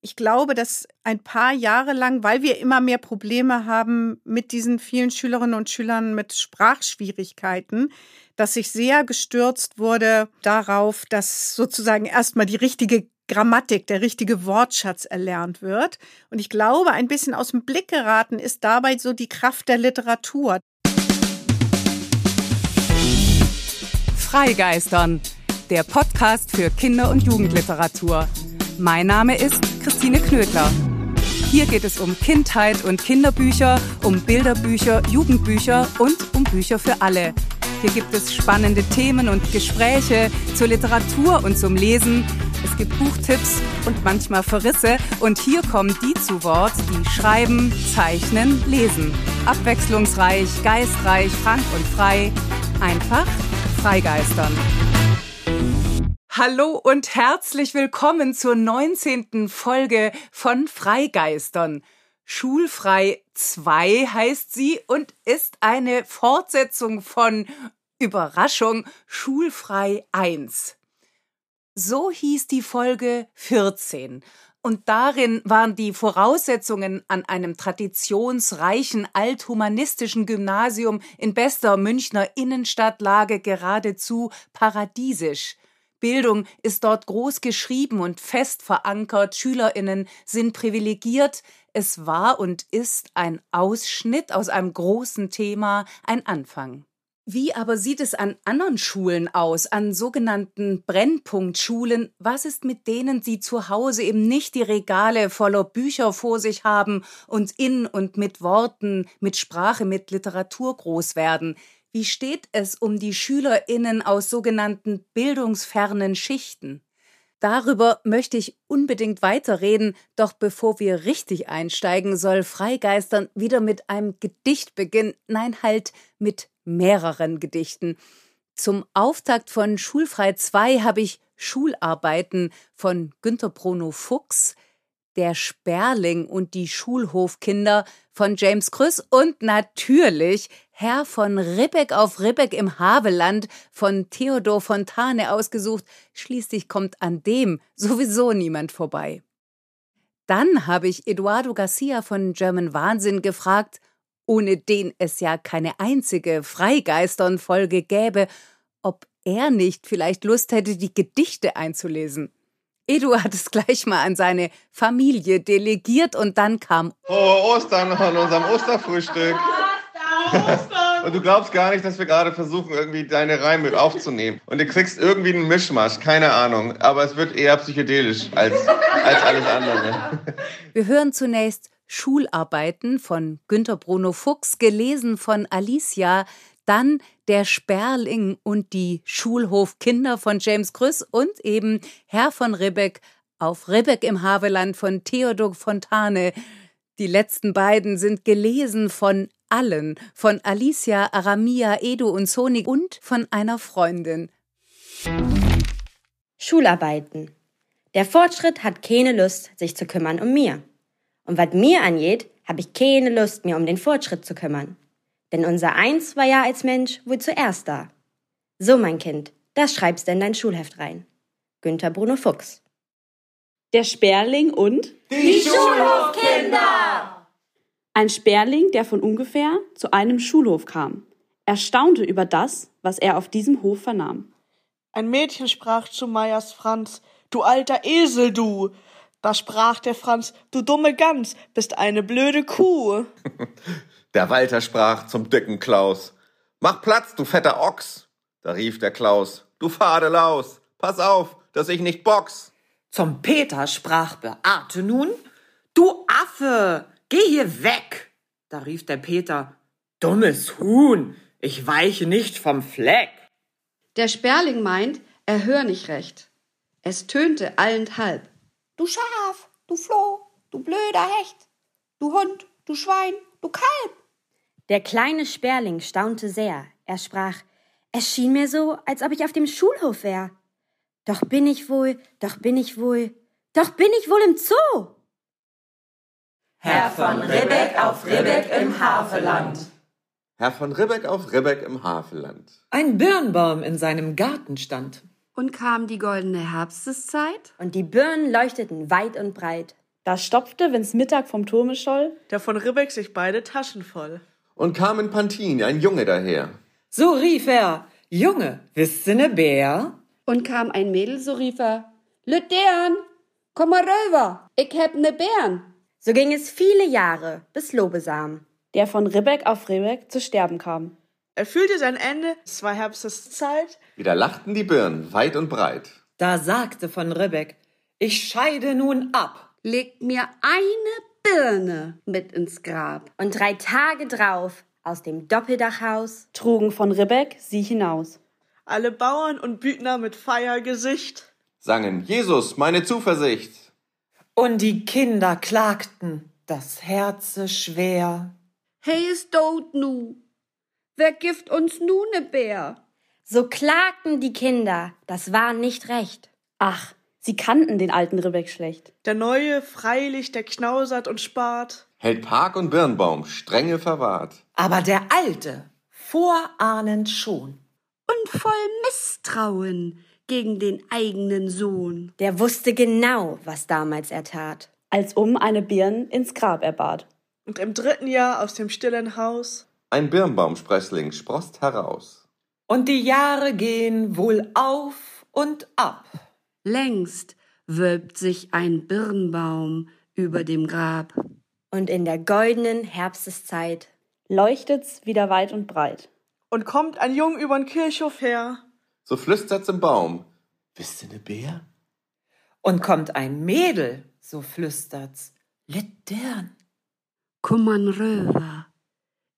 Ich glaube, dass ein paar Jahre lang, weil wir immer mehr Probleme haben mit diesen vielen Schülerinnen und Schülern mit Sprachschwierigkeiten, dass ich sehr gestürzt wurde darauf, dass sozusagen erstmal die richtige Grammatik, der richtige Wortschatz erlernt wird. Und ich glaube, ein bisschen aus dem Blick geraten ist dabei so die Kraft der Literatur. Freigeistern, der Podcast für Kinder- und Jugendliteratur. Mein Name ist Christine Knödler. Hier geht es um Kindheit und Kinderbücher, um Bilderbücher, Jugendbücher und um Bücher für alle. Hier gibt es spannende Themen und Gespräche zur Literatur und zum Lesen. Es gibt Buchtipps und manchmal Verrisse. Und hier kommen die zu Wort, die schreiben, zeichnen, lesen. Abwechslungsreich, geistreich, frank und frei. Einfach freigeistern. Hallo und herzlich willkommen zur 19. Folge von Freigeistern. Schulfrei 2 heißt sie und ist eine Fortsetzung von Überraschung Schulfrei 1. So hieß die Folge 14 und darin waren die Voraussetzungen an einem traditionsreichen althumanistischen Gymnasium in bester Münchner Innenstadtlage geradezu paradiesisch. Bildung ist dort groß geschrieben und fest verankert, Schülerinnen sind privilegiert, es war und ist ein Ausschnitt aus einem großen Thema, ein Anfang. Wie aber sieht es an anderen Schulen aus, an sogenannten Brennpunktschulen? Was ist mit denen, die zu Hause eben nicht die Regale voller Bücher vor sich haben und in und mit Worten, mit Sprache, mit Literatur groß werden? Wie steht es um die Schülerinnen aus sogenannten bildungsfernen Schichten? Darüber möchte ich unbedingt weiterreden, doch bevor wir richtig einsteigen, soll Freigeistern wieder mit einem Gedicht beginnen, nein, halt mit mehreren Gedichten. Zum Auftakt von Schulfrei 2 habe ich Schularbeiten von Günter Bruno Fuchs, Der Sperling und die Schulhofkinder von James Krüss und natürlich Herr von Ribbeck auf Ribbeck im Havelland von Theodor Fontane ausgesucht. Schließlich kommt an dem sowieso niemand vorbei. Dann habe ich Eduardo Garcia von German Wahnsinn gefragt, ohne den es ja keine einzige Freigeistern-Folge gäbe, ob er nicht vielleicht Lust hätte, die Gedichte einzulesen. Edu hat es gleich mal an seine Familie delegiert und dann kam Frohe Ostern an unserem Osterfrühstück. Und du glaubst gar nicht, dass wir gerade versuchen, irgendwie deine Reime aufzunehmen. Und du kriegst irgendwie einen Mischmasch, keine Ahnung. Aber es wird eher psychedelisch als, als alles andere. Wir hören zunächst Schularbeiten von Günter Bruno Fuchs, gelesen von Alicia, dann Der Sperling und die Schulhofkinder von James Grüss und eben Herr von Ribbeck auf Ribbeck im Haveland von Theodor Fontane. Die letzten beiden sind gelesen von allen, von Alicia, Aramia, Edu und Soni und von einer Freundin. Schularbeiten. Der Fortschritt hat keine Lust, sich zu kümmern um mir. Und was mir angeht, habe ich keine Lust, mir um den Fortschritt zu kümmern. Denn unser Eins war ja als Mensch wohl zuerst da. So, mein Kind, das schreibst du in dein Schulheft rein. Günter Bruno Fuchs. Der Sperling und die Schulhofkinder! Ein Sperling, der von ungefähr zu einem Schulhof kam. Er staunte über das, was er auf diesem Hof vernahm. Ein Mädchen sprach zu Meyers Franz, du alter Esel, du! Da sprach der Franz, du dumme Gans, bist eine blöde Kuh. Der Walter sprach zum dicken Klaus, mach Platz, du fetter Ochs. Da rief der Klaus, du fade Laus, pass auf, dass ich nicht box. Zum Peter sprach Beate nun, du Affe, geh hier weg. Da rief der Peter, dummes Huhn, ich weiche nicht vom Fleck. Der Sperling meint, er hör nicht recht. Es tönte allenthalb. Du Schaf, du Floh, du blöder Hecht, du Hund, du Schwein, du Kalb. Der kleine Sperling staunte sehr. Er sprach, es schien mir so, als ob ich auf dem Schulhof wär. Doch bin ich wohl, doch bin ich wohl, doch bin ich wohl im Zoo. Herr von Ribbeck auf Ribbeck im Havelland. Herr von Ribbeck auf Ribbeck im Havelland. Ein Birnbaum in seinem Garten stand. Und kam die goldene Herbsteszeit? Und die Birnen leuchteten weit und breit. Da stopfte, wenn's Mittag vom Turme scholl, der von Ribbeck sich beide Taschen voll. Und kam in Pantin ein Junge daher. So rief er, Junge, wisst ihr ne Bär? Und kam ein Mädel, so rief er, Lüdern, komm mal rüber, ich hab ne Bären. So ging es viele Jahre, bis Lobesam, der von Ribbeck auf Ribbeck zu sterben kam. Er fühlte sein Ende, es war Herbsteszeit. Wieder lachten die Birnen weit und breit. Da sagte von Ribbeck, ich scheide nun ab. Legt mir eine Birne mit ins Grab. Und drei Tage drauf aus dem Doppeldachhaus trugen von Ribbeck sie hinaus. Alle Bauern und Büdner mit Feiergesicht sangen Jesus, meine Zuversicht. Und die Kinder klagten, das Herze schwer. Hey, ist tot nu. Wer gibt uns nu ne Bär? So klagten die Kinder, das war nicht recht. Ach, Sie kannten den alten Ribbeck schlecht. Der neue, freilich, der knausert und spart. Hält Park und Birnbaum strenge verwahrt. Aber der alte, vorahnend schon. Und voll Misstrauen gegen den eigenen Sohn. Der wusste genau, was damals er tat. Als um eine Birn ins Grab er bat. Und im dritten Jahr aus dem stillen Haus ein Birnbaumsprössling sproßt heraus. Und die Jahre gehen wohl auf und ab. Längst wölbt sich ein Birnbaum über dem Grab. Und in der goldenen Herbsteszeit leuchtet's wieder weit und breit. Und kommt ein Jung übern Kirchhof her. So flüstert's im Baum. Bist du ne Bär? Und kommt ein Mädel, so flüstert's. Littern. Komm an rüber,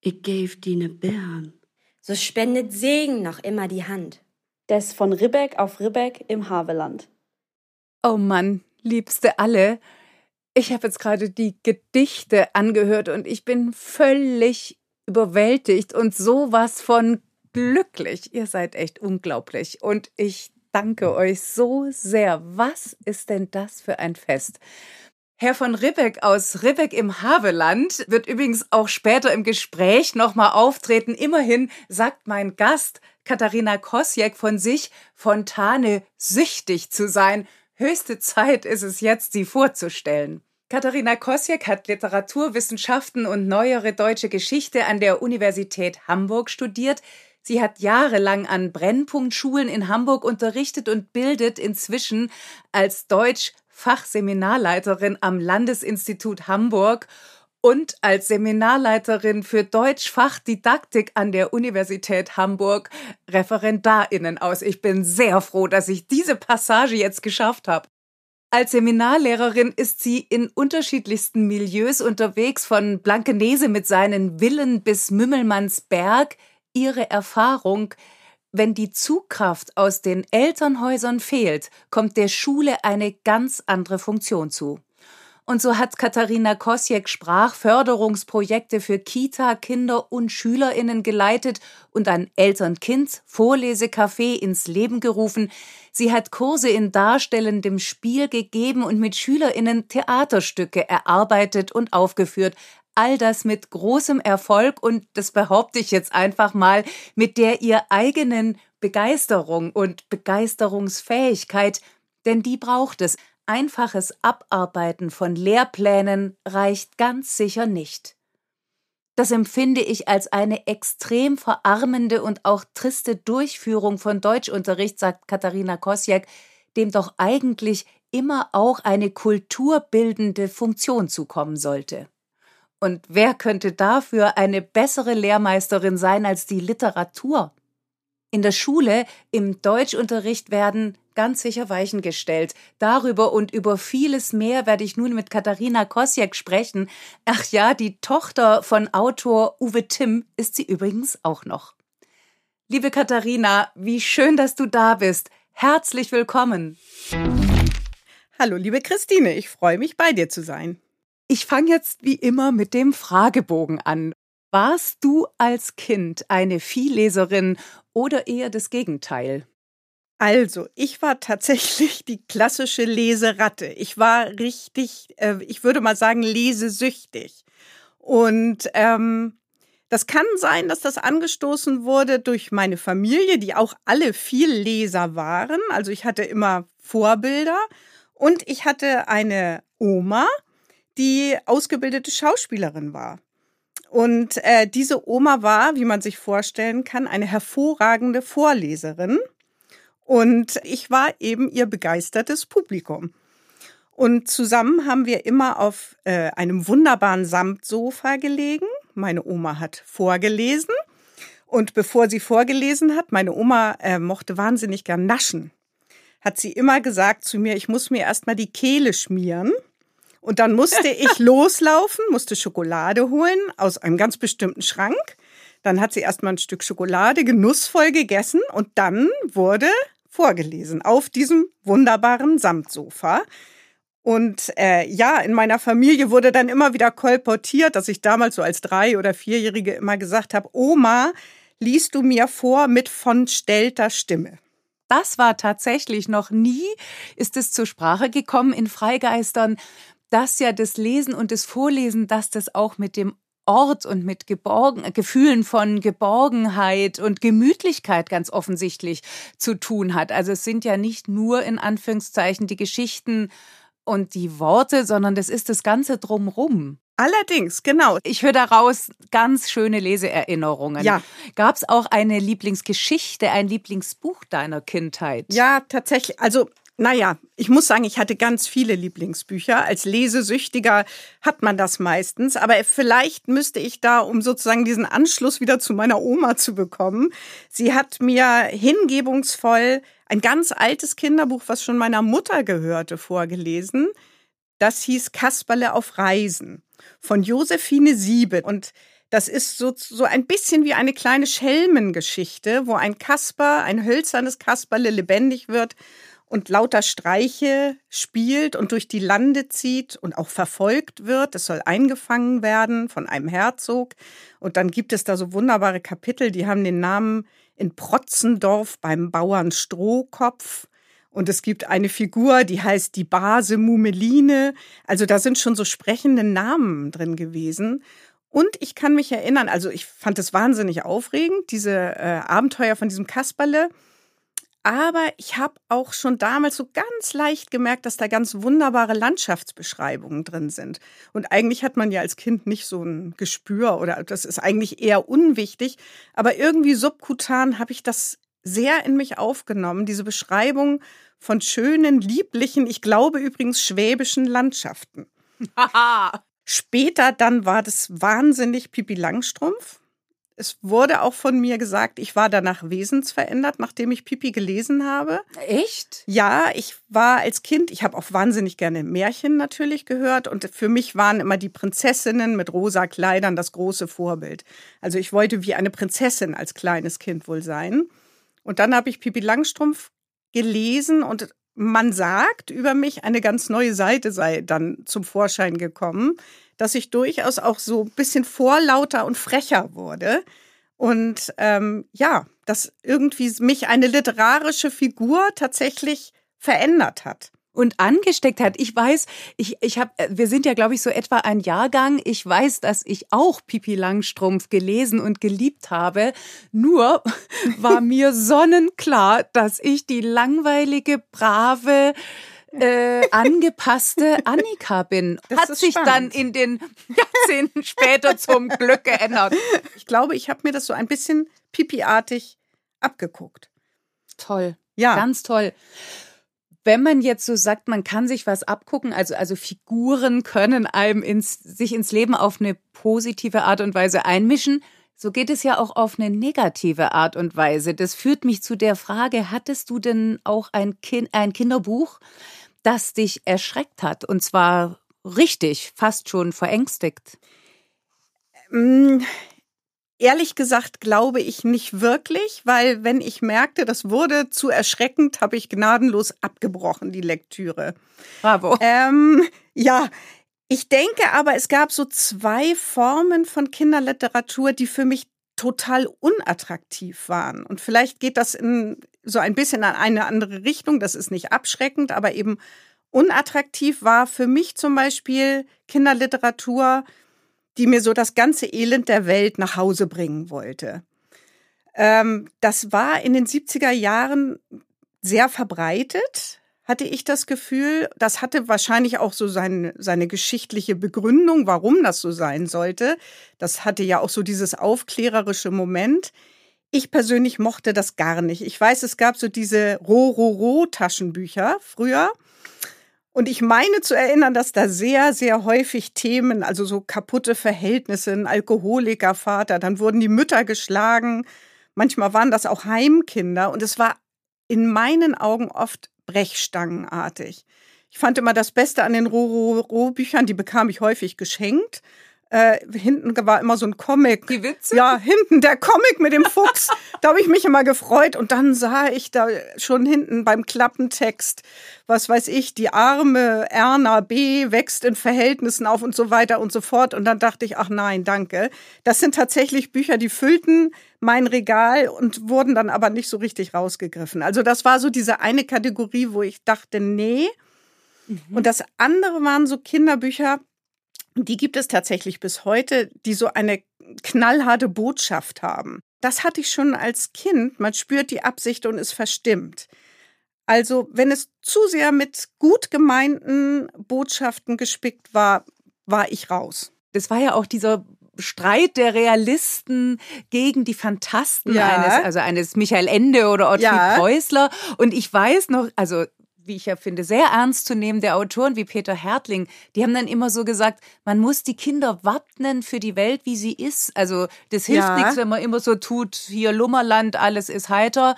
ich geb dir ne Bären. So spendet Segen noch immer die Hand. Des von Ribbeck auf Ribbeck im Haveland. Oh Mann, liebste alle, ich habe jetzt gerade die Gedichte angehört und ich bin völlig überwältigt und sowas von glücklich. Ihr seid echt unglaublich und ich danke euch so sehr. Was ist denn das für ein Fest? Herr von Ribbeck aus Ribbeck im Haveland wird übrigens auch später im Gespräch nochmal auftreten. Immerhin sagt mein Gast Katharina Kosjek von sich, Fontane süchtig zu sein. Höchste Zeit ist es jetzt, sie vorzustellen. Katharina Kosjek hat Literaturwissenschaften und neuere deutsche Geschichte an der Universität Hamburg studiert. Sie hat jahrelang an Brennpunktschulen in Hamburg unterrichtet und bildet inzwischen als Deutsch-Fachseminarleiterin am Landesinstitut Hamburg und als Seminarleiterin für Deutschfachdidaktik an der Universität Hamburg Referendarinnen aus. Ich bin sehr froh, dass ich diese Passage jetzt geschafft habe. Als Seminarlehrerin ist sie in unterschiedlichsten Milieus unterwegs, von Blankenese mit seinen Villen bis Mümmelmannsberg. Ihre Erfahrung, wenn die Zugkraft aus den Elternhäusern fehlt, kommt der Schule eine ganz andere Funktion zu. Und so hat Katharina Kosjek Sprachförderungsprojekte für Kita, Kinder und Schülerinnen geleitet und ein Eltern-Kind-Vorlesecafé ins Leben gerufen. Sie hat Kurse in darstellendem Spiel gegeben und mit Schülerinnen Theaterstücke erarbeitet und aufgeführt. All das mit großem Erfolg und das behaupte ich jetzt einfach mal mit der ihr eigenen Begeisterung und Begeisterungsfähigkeit, denn die braucht es einfaches Abarbeiten von Lehrplänen reicht ganz sicher nicht. Das empfinde ich als eine extrem verarmende und auch triste Durchführung von Deutschunterricht, sagt Katharina Kosjak, dem doch eigentlich immer auch eine kulturbildende Funktion zukommen sollte. Und wer könnte dafür eine bessere Lehrmeisterin sein als die Literatur? In der Schule, im Deutschunterricht werden ganz sicher Weichen gestellt. Darüber und über vieles mehr werde ich nun mit Katharina Kosjak sprechen. Ach ja, die Tochter von Autor Uwe Timm ist sie übrigens auch noch. Liebe Katharina, wie schön, dass du da bist. Herzlich willkommen. Hallo, liebe Christine, ich freue mich, bei dir zu sein. Ich fange jetzt wie immer mit dem Fragebogen an. Warst du als Kind eine Vielleserin oder eher das Gegenteil? Also, ich war tatsächlich die klassische Leseratte. Ich war richtig, äh, ich würde mal sagen, lesesüchtig. Und ähm, das kann sein, dass das angestoßen wurde durch meine Familie, die auch alle viel Leser waren. Also ich hatte immer Vorbilder und ich hatte eine Oma, die ausgebildete Schauspielerin war. Und äh, diese Oma war, wie man sich vorstellen kann, eine hervorragende Vorleserin. Und ich war eben ihr begeistertes Publikum. Und zusammen haben wir immer auf äh, einem wunderbaren Samtsofa gelegen. Meine Oma hat vorgelesen. Und bevor sie vorgelesen hat, meine Oma äh, mochte wahnsinnig gern naschen, hat sie immer gesagt zu mir, ich muss mir erstmal die Kehle schmieren. Und dann musste ich loslaufen, musste Schokolade holen aus einem ganz bestimmten Schrank. Dann hat sie erstmal ein Stück Schokolade genussvoll gegessen und dann wurde vorgelesen auf diesem wunderbaren Samtsofa. Und äh, ja, in meiner Familie wurde dann immer wieder kolportiert, dass ich damals so als drei- oder vierjährige immer gesagt habe, Oma, liest du mir vor mit von stellter Stimme. Das war tatsächlich noch nie, ist es zur Sprache gekommen in Freigeistern, dass ja das Lesen und das Vorlesen, dass das auch mit dem Ort und mit Geborgen, Gefühlen von Geborgenheit und Gemütlichkeit ganz offensichtlich zu tun hat. Also es sind ja nicht nur in Anführungszeichen die Geschichten und die Worte, sondern das ist das Ganze drumrum. Allerdings, genau. Ich höre daraus ganz schöne Leseerinnerungen. Ja. Gab es auch eine Lieblingsgeschichte, ein Lieblingsbuch deiner Kindheit? Ja, tatsächlich. Also naja, ich muss sagen, ich hatte ganz viele Lieblingsbücher. Als Lesesüchtiger hat man das meistens. Aber vielleicht müsste ich da, um sozusagen diesen Anschluss wieder zu meiner Oma zu bekommen. Sie hat mir hingebungsvoll ein ganz altes Kinderbuch, was schon meiner Mutter gehörte, vorgelesen. Das hieß Kasperle auf Reisen von Josephine Siebe. Und das ist so, so ein bisschen wie eine kleine Schelmengeschichte, wo ein Kasper, ein hölzernes Kasperle lebendig wird und lauter Streiche spielt und durch die Lande zieht und auch verfolgt wird. Es soll eingefangen werden von einem Herzog. Und dann gibt es da so wunderbare Kapitel, die haben den Namen in Protzendorf beim Bauern Strohkopf. Und es gibt eine Figur, die heißt die Base Mumeline. Also da sind schon so sprechende Namen drin gewesen. Und ich kann mich erinnern, also ich fand es wahnsinnig aufregend, diese äh, Abenteuer von diesem Kasperle. Aber ich habe auch schon damals so ganz leicht gemerkt, dass da ganz wunderbare Landschaftsbeschreibungen drin sind. Und eigentlich hat man ja als Kind nicht so ein Gespür oder das ist eigentlich eher unwichtig. Aber irgendwie subkutan habe ich das sehr in mich aufgenommen, diese Beschreibung von schönen, lieblichen, ich glaube übrigens schwäbischen Landschaften. Später dann war das wahnsinnig Pipi Langstrumpf. Es wurde auch von mir gesagt, ich war danach wesensverändert, nachdem ich Pipi gelesen habe. Echt? Ja, ich war als Kind, ich habe auch wahnsinnig gerne Märchen natürlich gehört und für mich waren immer die Prinzessinnen mit rosa Kleidern das große Vorbild. Also ich wollte wie eine Prinzessin als kleines Kind wohl sein. Und dann habe ich Pipi Langstrumpf gelesen und man sagt über mich, eine ganz neue Seite sei dann zum Vorschein gekommen dass ich durchaus auch so ein bisschen vorlauter und frecher wurde. Und ähm, ja, dass irgendwie mich eine literarische Figur tatsächlich verändert hat und angesteckt hat. Ich weiß, ich, ich habe, äh, wir sind ja, glaube ich, so etwa ein Jahrgang. Ich weiß, dass ich auch Pipi Langstrumpf gelesen und geliebt habe. Nur war mir sonnenklar, dass ich die langweilige, brave, äh, angepasste Annika bin. Das Hat sich spannend. dann in den Jahrzehnten später zum Glück geändert. Ich glaube, ich habe mir das so ein bisschen pipiartig abgeguckt. Toll. Ja. Ganz toll. Wenn man jetzt so sagt, man kann sich was abgucken, also, also Figuren können einem ins, sich ins Leben auf eine positive Art und Weise einmischen, so geht es ja auch auf eine negative Art und Weise. Das führt mich zu der Frage, hattest du denn auch ein, kind, ein Kinderbuch, das dich erschreckt hat? Und zwar richtig, fast schon verängstigt? Mm, ehrlich gesagt glaube ich nicht wirklich, weil wenn ich merkte, das wurde zu erschreckend, habe ich gnadenlos abgebrochen, die Lektüre. Bravo. Ähm, ja, ich denke aber, es gab so zwei Formen von Kinderliteratur, die für mich total unattraktiv waren. Und vielleicht geht das in so ein bisschen in eine andere Richtung. Das ist nicht abschreckend, aber eben unattraktiv war für mich zum Beispiel Kinderliteratur, die mir so das ganze Elend der Welt nach Hause bringen wollte. Ähm, das war in den 70er Jahren sehr verbreitet, hatte ich das Gefühl, das hatte wahrscheinlich auch so seine, seine geschichtliche Begründung, warum das so sein sollte. Das hatte ja auch so dieses aufklärerische Moment. Ich persönlich mochte das gar nicht. Ich weiß, es gab so diese Ro-Ro-Ro-Taschenbücher früher. Und ich meine zu erinnern, dass da sehr, sehr häufig Themen, also so kaputte Verhältnisse, ein Alkoholikervater, dann wurden die Mütter geschlagen. Manchmal waren das auch Heimkinder. Und es war in meinen Augen oft brechstangenartig. Ich fand immer das Beste an den Ro-Ro-Ro-Büchern, die bekam ich häufig geschenkt. Äh, hinten war immer so ein Comic. Die Witze? Ja, hinten der Comic mit dem Fuchs. da habe ich mich immer gefreut. Und dann sah ich da schon hinten beim Klappentext, was weiß ich, die arme Erna B. wächst in Verhältnissen auf und so weiter und so fort. Und dann dachte ich, ach nein, danke. Das sind tatsächlich Bücher, die füllten mein Regal und wurden dann aber nicht so richtig rausgegriffen. Also das war so diese eine Kategorie, wo ich dachte, nee. Mhm. Und das andere waren so Kinderbücher, die gibt es tatsächlich bis heute, die so eine knallharte Botschaft haben. Das hatte ich schon als Kind. Man spürt die Absicht und ist verstimmt. Also, wenn es zu sehr mit gut gemeinten Botschaften gespickt war, war ich raus. Das war ja auch dieser Streit der Realisten gegen die Fantasten ja. eines, also eines Michael Ende oder Ottfried ja. Preußler. Und ich weiß noch, also wie ich ja finde, sehr ernst zu nehmen, der Autoren wie Peter Hertling, die haben dann immer so gesagt, man muss die Kinder wappnen für die Welt, wie sie ist. Also das hilft ja. nichts, wenn man immer so tut, hier Lummerland, alles ist heiter,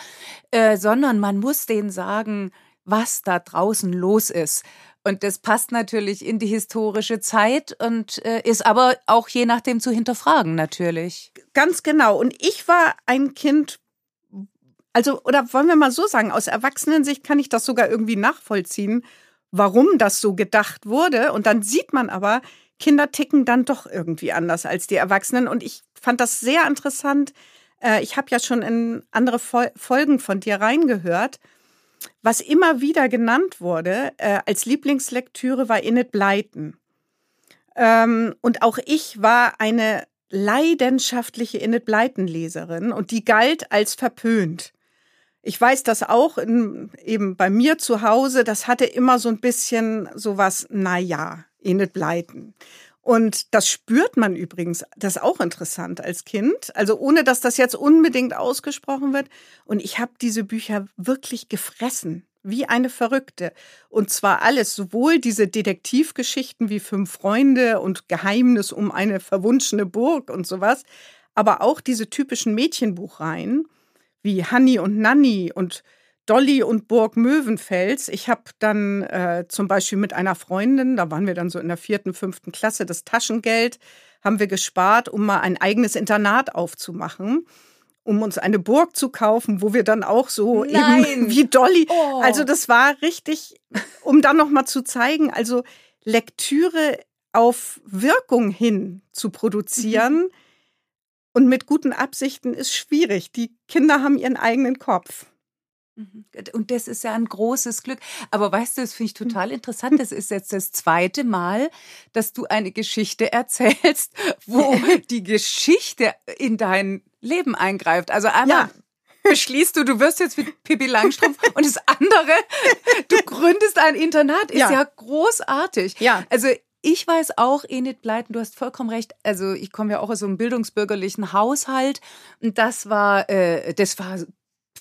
äh, sondern man muss denen sagen, was da draußen los ist. Und das passt natürlich in die historische Zeit und äh, ist aber auch je nachdem zu hinterfragen natürlich. Ganz genau. Und ich war ein Kind, also, oder wollen wir mal so sagen, aus Erwachsenensicht kann ich das sogar irgendwie nachvollziehen, warum das so gedacht wurde. Und dann sieht man aber, Kinder ticken dann doch irgendwie anders als die Erwachsenen. Und ich fand das sehr interessant. Äh, ich habe ja schon in andere Folgen von dir reingehört. Was immer wieder genannt wurde äh, als Lieblingslektüre war Innet Bleiten. Ähm, und auch ich war eine leidenschaftliche Innet Bleiten Leserin und die galt als verpönt. Ich weiß das auch in, eben bei mir zu Hause, das hatte immer so ein bisschen sowas, na ja, eh nicht bleiten. Und das spürt man übrigens, das ist auch interessant als Kind, also ohne dass das jetzt unbedingt ausgesprochen wird. Und ich habe diese Bücher wirklich gefressen, wie eine Verrückte. Und zwar alles, sowohl diese Detektivgeschichten wie Fünf Freunde und Geheimnis um eine verwunschene Burg und sowas, aber auch diese typischen Mädchenbuchreihen wie Hanni und Nanni und Dolly und Burg Möwenfels. Ich habe dann äh, zum Beispiel mit einer Freundin, da waren wir dann so in der vierten, fünften Klasse, das Taschengeld haben wir gespart, um mal ein eigenes Internat aufzumachen, um uns eine Burg zu kaufen, wo wir dann auch so Nein. eben wie Dolly. Oh. Also das war richtig, um dann noch mal zu zeigen, also Lektüre auf Wirkung hin zu produzieren. Mhm und mit guten Absichten ist schwierig. Die Kinder haben ihren eigenen Kopf. Mhm. Und das ist ja ein großes Glück. Aber weißt du, das finde ich total interessant. Das ist jetzt das zweite Mal, dass du eine Geschichte erzählst, wo die Geschichte in dein Leben eingreift. Also einmal ja. beschließt du, du wirst jetzt mit Pippi Langstrumpf und das andere, du gründest ein Internat, ist ja, ja großartig. Ja. Also ich weiß auch, Enid Bleiten, du hast vollkommen recht. Also ich komme ja auch aus so einem bildungsbürgerlichen Haushalt. Und das war, äh, das war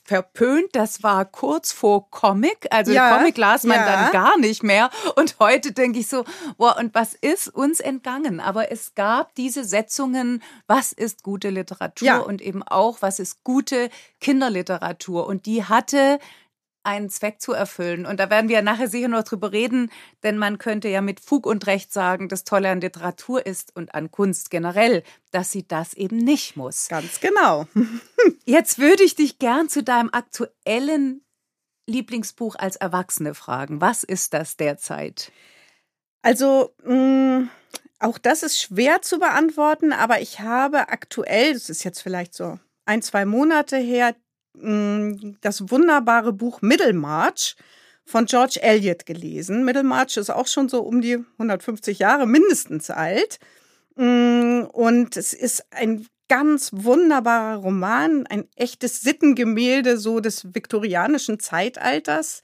verpönt, das war kurz vor Comic. Also ja, Comic las man ja. dann gar nicht mehr. Und heute denke ich so, boah, und was ist uns entgangen? Aber es gab diese Setzungen, was ist gute Literatur ja. und eben auch, was ist gute Kinderliteratur. Und die hatte einen Zweck zu erfüllen. Und da werden wir nachher sicher noch drüber reden, denn man könnte ja mit Fug und Recht sagen, das Tolle an Literatur ist und an Kunst generell, dass sie das eben nicht muss. Ganz genau. Jetzt würde ich dich gern zu deinem aktuellen Lieblingsbuch als Erwachsene fragen. Was ist das derzeit? Also, mh, mm, auch das ist schwer zu beantworten, aber ich habe aktuell, das ist jetzt vielleicht so ein, zwei Monate her, das wunderbare Buch Middlemarch von George Eliot gelesen. Middlemarch ist auch schon so um die 150 Jahre mindestens alt. Mm, und es ist ein ganz wunderbarer Roman, ein echtes Sittengemälde so des viktorianischen Zeitalters.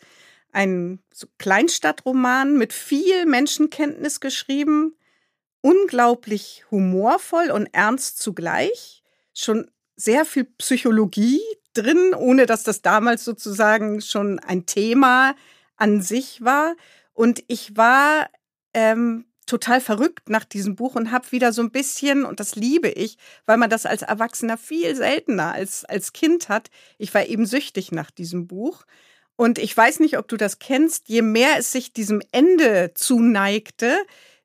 ein Kleinstadtroman mit viel Menschenkenntnis geschrieben, unglaublich humorvoll und ernst zugleich, schon sehr viel Psychologie drin, ohne dass das damals sozusagen schon ein Thema an sich war. Und ich war ähm, total verrückt nach diesem Buch und habe wieder so ein bisschen, und das liebe ich, weil man das als Erwachsener viel seltener als als Kind hat. Ich war eben süchtig nach diesem Buch. Und ich weiß nicht, ob du das kennst, je mehr es sich diesem Ende zuneigte,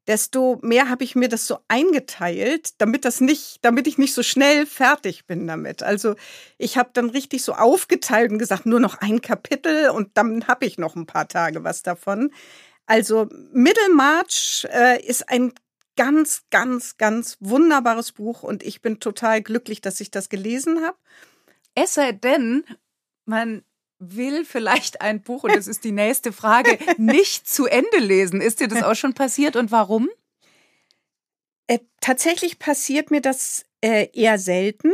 desto mehr habe ich mir das so eingeteilt, damit das nicht, damit ich nicht so schnell fertig bin damit. Also ich habe dann richtig so aufgeteilt und gesagt, nur noch ein Kapitel und dann habe ich noch ein paar Tage was davon. Also Middlemarch äh, ist ein ganz, ganz, ganz wunderbares Buch und ich bin total glücklich, dass ich das gelesen habe. Es sei denn, man will vielleicht ein Buch, und das ist die nächste Frage, nicht zu Ende lesen. Ist dir das auch schon passiert und warum? Äh, tatsächlich passiert mir das äh, eher selten,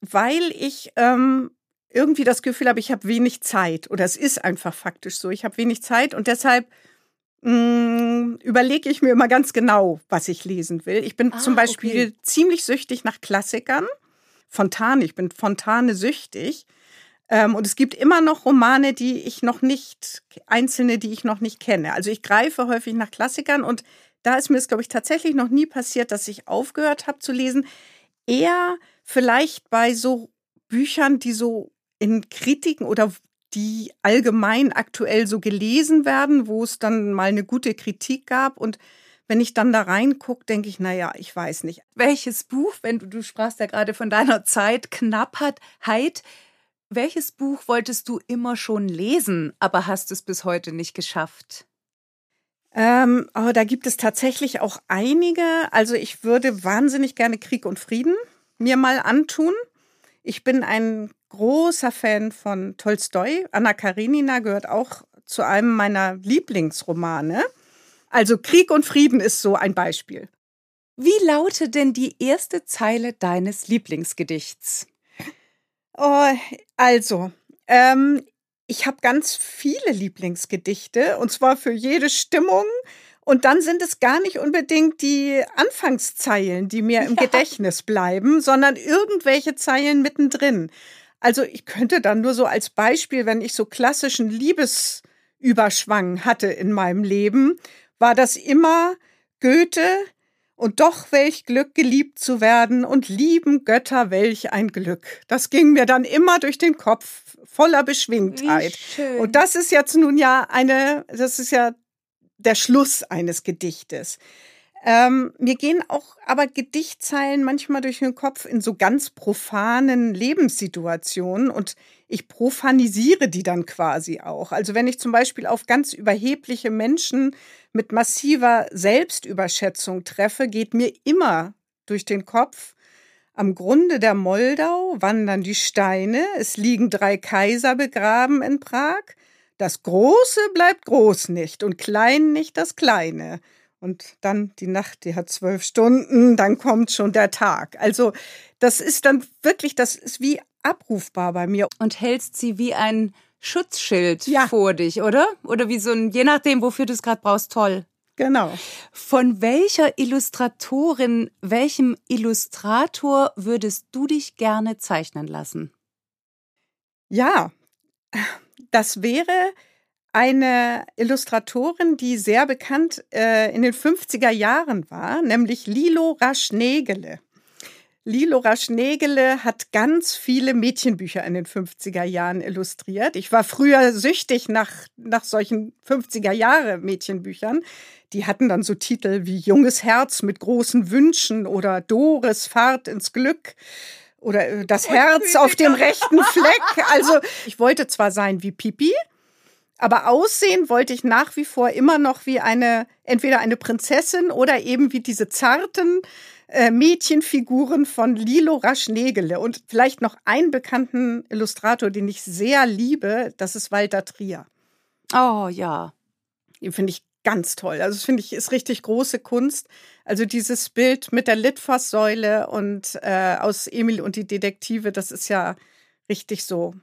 weil ich ähm, irgendwie das Gefühl habe, ich habe wenig Zeit. Oder es ist einfach faktisch so. Ich habe wenig Zeit und deshalb mm, überlege ich mir immer ganz genau, was ich lesen will. Ich bin ah, zum Beispiel okay. ziemlich süchtig nach Klassikern. Fontane, ich bin Fontane süchtig. Ähm, und es gibt immer noch Romane, die ich noch nicht, einzelne, die ich noch nicht kenne. Also ich greife häufig nach Klassikern und da ist mir es, glaube ich, tatsächlich noch nie passiert, dass ich aufgehört habe zu lesen. Eher vielleicht bei so Büchern, die so in Kritiken oder die allgemein aktuell so gelesen werden, wo es dann mal eine gute Kritik gab und wenn ich dann da reingucke, denke ich, naja, ich weiß nicht. Welches Buch, wenn du, du sprachst ja gerade von deiner Zeit, Knappheit, welches Buch wolltest du immer schon lesen, aber hast es bis heute nicht geschafft? Ähm, oh, da gibt es tatsächlich auch einige. Also ich würde wahnsinnig gerne Krieg und Frieden mir mal antun. Ich bin ein großer Fan von Tolstoi. Anna Karenina gehört auch zu einem meiner Lieblingsromane. Also Krieg und Frieden ist so ein Beispiel. Wie lautet denn die erste Zeile deines Lieblingsgedichts? Oh, also, ähm, ich habe ganz viele Lieblingsgedichte und zwar für jede Stimmung. Und dann sind es gar nicht unbedingt die Anfangszeilen, die mir im ja. Gedächtnis bleiben, sondern irgendwelche Zeilen mittendrin. Also ich könnte dann nur so als Beispiel, wenn ich so klassischen Liebesüberschwang hatte in meinem Leben, war das immer Goethe, und doch welch Glück, geliebt zu werden und lieben Götter, welch ein Glück. Das ging mir dann immer durch den Kopf, voller Beschwingtheit. Und das ist jetzt nun ja eine, das ist ja der Schluss eines Gedichtes. Ähm, mir gehen auch aber Gedichtzeilen manchmal durch den Kopf in so ganz profanen Lebenssituationen und ich profanisiere die dann quasi auch. Also wenn ich zum Beispiel auf ganz überhebliche Menschen mit massiver Selbstüberschätzung treffe, geht mir immer durch den Kopf, am Grunde der Moldau wandern die Steine, es liegen drei Kaiser begraben in Prag, das Große bleibt groß nicht und klein nicht das Kleine. Und dann die Nacht, die hat zwölf Stunden, dann kommt schon der Tag. Also das ist dann wirklich, das ist wie abrufbar bei mir. Und hältst sie wie ein Schutzschild ja. vor dich, oder? Oder wie so ein, je nachdem, wofür du es gerade brauchst, toll. Genau. Von welcher Illustratorin, welchem Illustrator würdest du dich gerne zeichnen lassen? Ja, das wäre eine Illustratorin, die sehr bekannt äh, in den 50er Jahren war, nämlich Lilo Raschnegele. Lilo Raschnegele hat ganz viele Mädchenbücher in den 50er Jahren illustriert. Ich war früher süchtig nach, nach solchen 50er Jahre Mädchenbüchern. Die hatten dann so Titel wie Junges Herz mit großen Wünschen oder Doris Fahrt ins Glück oder äh, Das Herz auf dem rechten Fleck. Also ich wollte zwar sein wie Pipi, aber aussehen wollte ich nach wie vor immer noch wie eine, entweder eine Prinzessin oder eben wie diese zarten äh, Mädchenfiguren von Lilo Raschnegele. Und vielleicht noch einen bekannten Illustrator, den ich sehr liebe, das ist Walter Trier. Oh ja. Den finde ich ganz toll. Also das finde ich ist richtig große Kunst. Also dieses Bild mit der Litfaßsäule und äh, aus Emil und die Detektive, das ist ja richtig so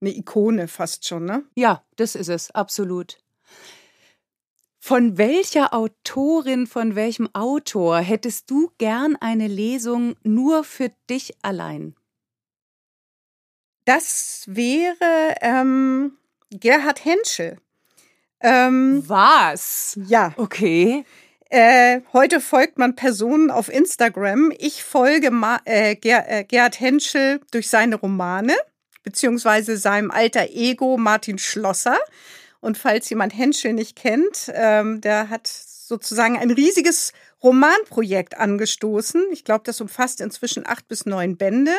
eine Ikone fast schon, ne? Ja, das ist es, absolut. Von welcher Autorin, von welchem Autor hättest du gern eine Lesung nur für dich allein? Das wäre ähm, Gerhard Henschel. Ähm, Was? Ja. Okay. Äh, heute folgt man Personen auf Instagram. Ich folge Ma äh, Ger äh, Gerhard Henschel durch seine Romane, beziehungsweise seinem alter Ego Martin Schlosser. Und falls jemand Henschel nicht kennt, ähm, der hat sozusagen ein riesiges Romanprojekt angestoßen. Ich glaube, das umfasst inzwischen acht bis neun Bände.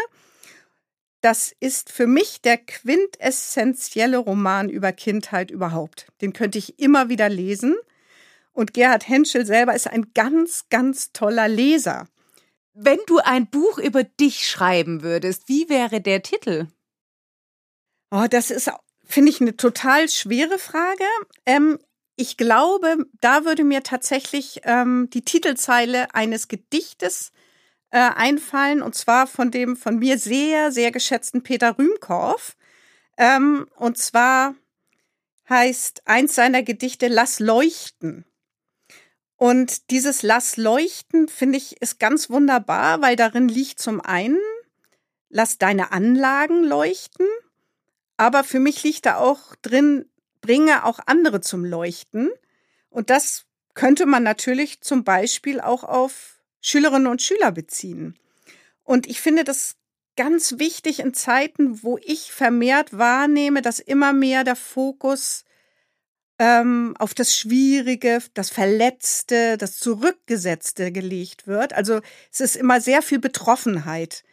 Das ist für mich der quintessentielle Roman über Kindheit überhaupt. Den könnte ich immer wieder lesen. Und Gerhard Henschel selber ist ein ganz, ganz toller Leser. Wenn du ein Buch über dich schreiben würdest, wie wäre der Titel? Oh, das ist Finde ich eine total schwere Frage. Ähm, ich glaube, da würde mir tatsächlich ähm, die Titelzeile eines Gedichtes äh, einfallen, und zwar von dem von mir sehr, sehr geschätzten Peter Rühmkorff. Ähm, und zwar heißt eins seiner Gedichte Lass leuchten. Und dieses Lass leuchten, finde ich, ist ganz wunderbar, weil darin liegt zum einen, lass deine Anlagen leuchten aber für mich liegt da auch drin, bringe auch andere zum Leuchten. Und das könnte man natürlich zum Beispiel auch auf Schülerinnen und Schüler beziehen. Und ich finde das ganz wichtig in Zeiten, wo ich vermehrt wahrnehme, dass immer mehr der Fokus ähm, auf das Schwierige, das Verletzte, das Zurückgesetzte gelegt wird. Also es ist immer sehr viel Betroffenheit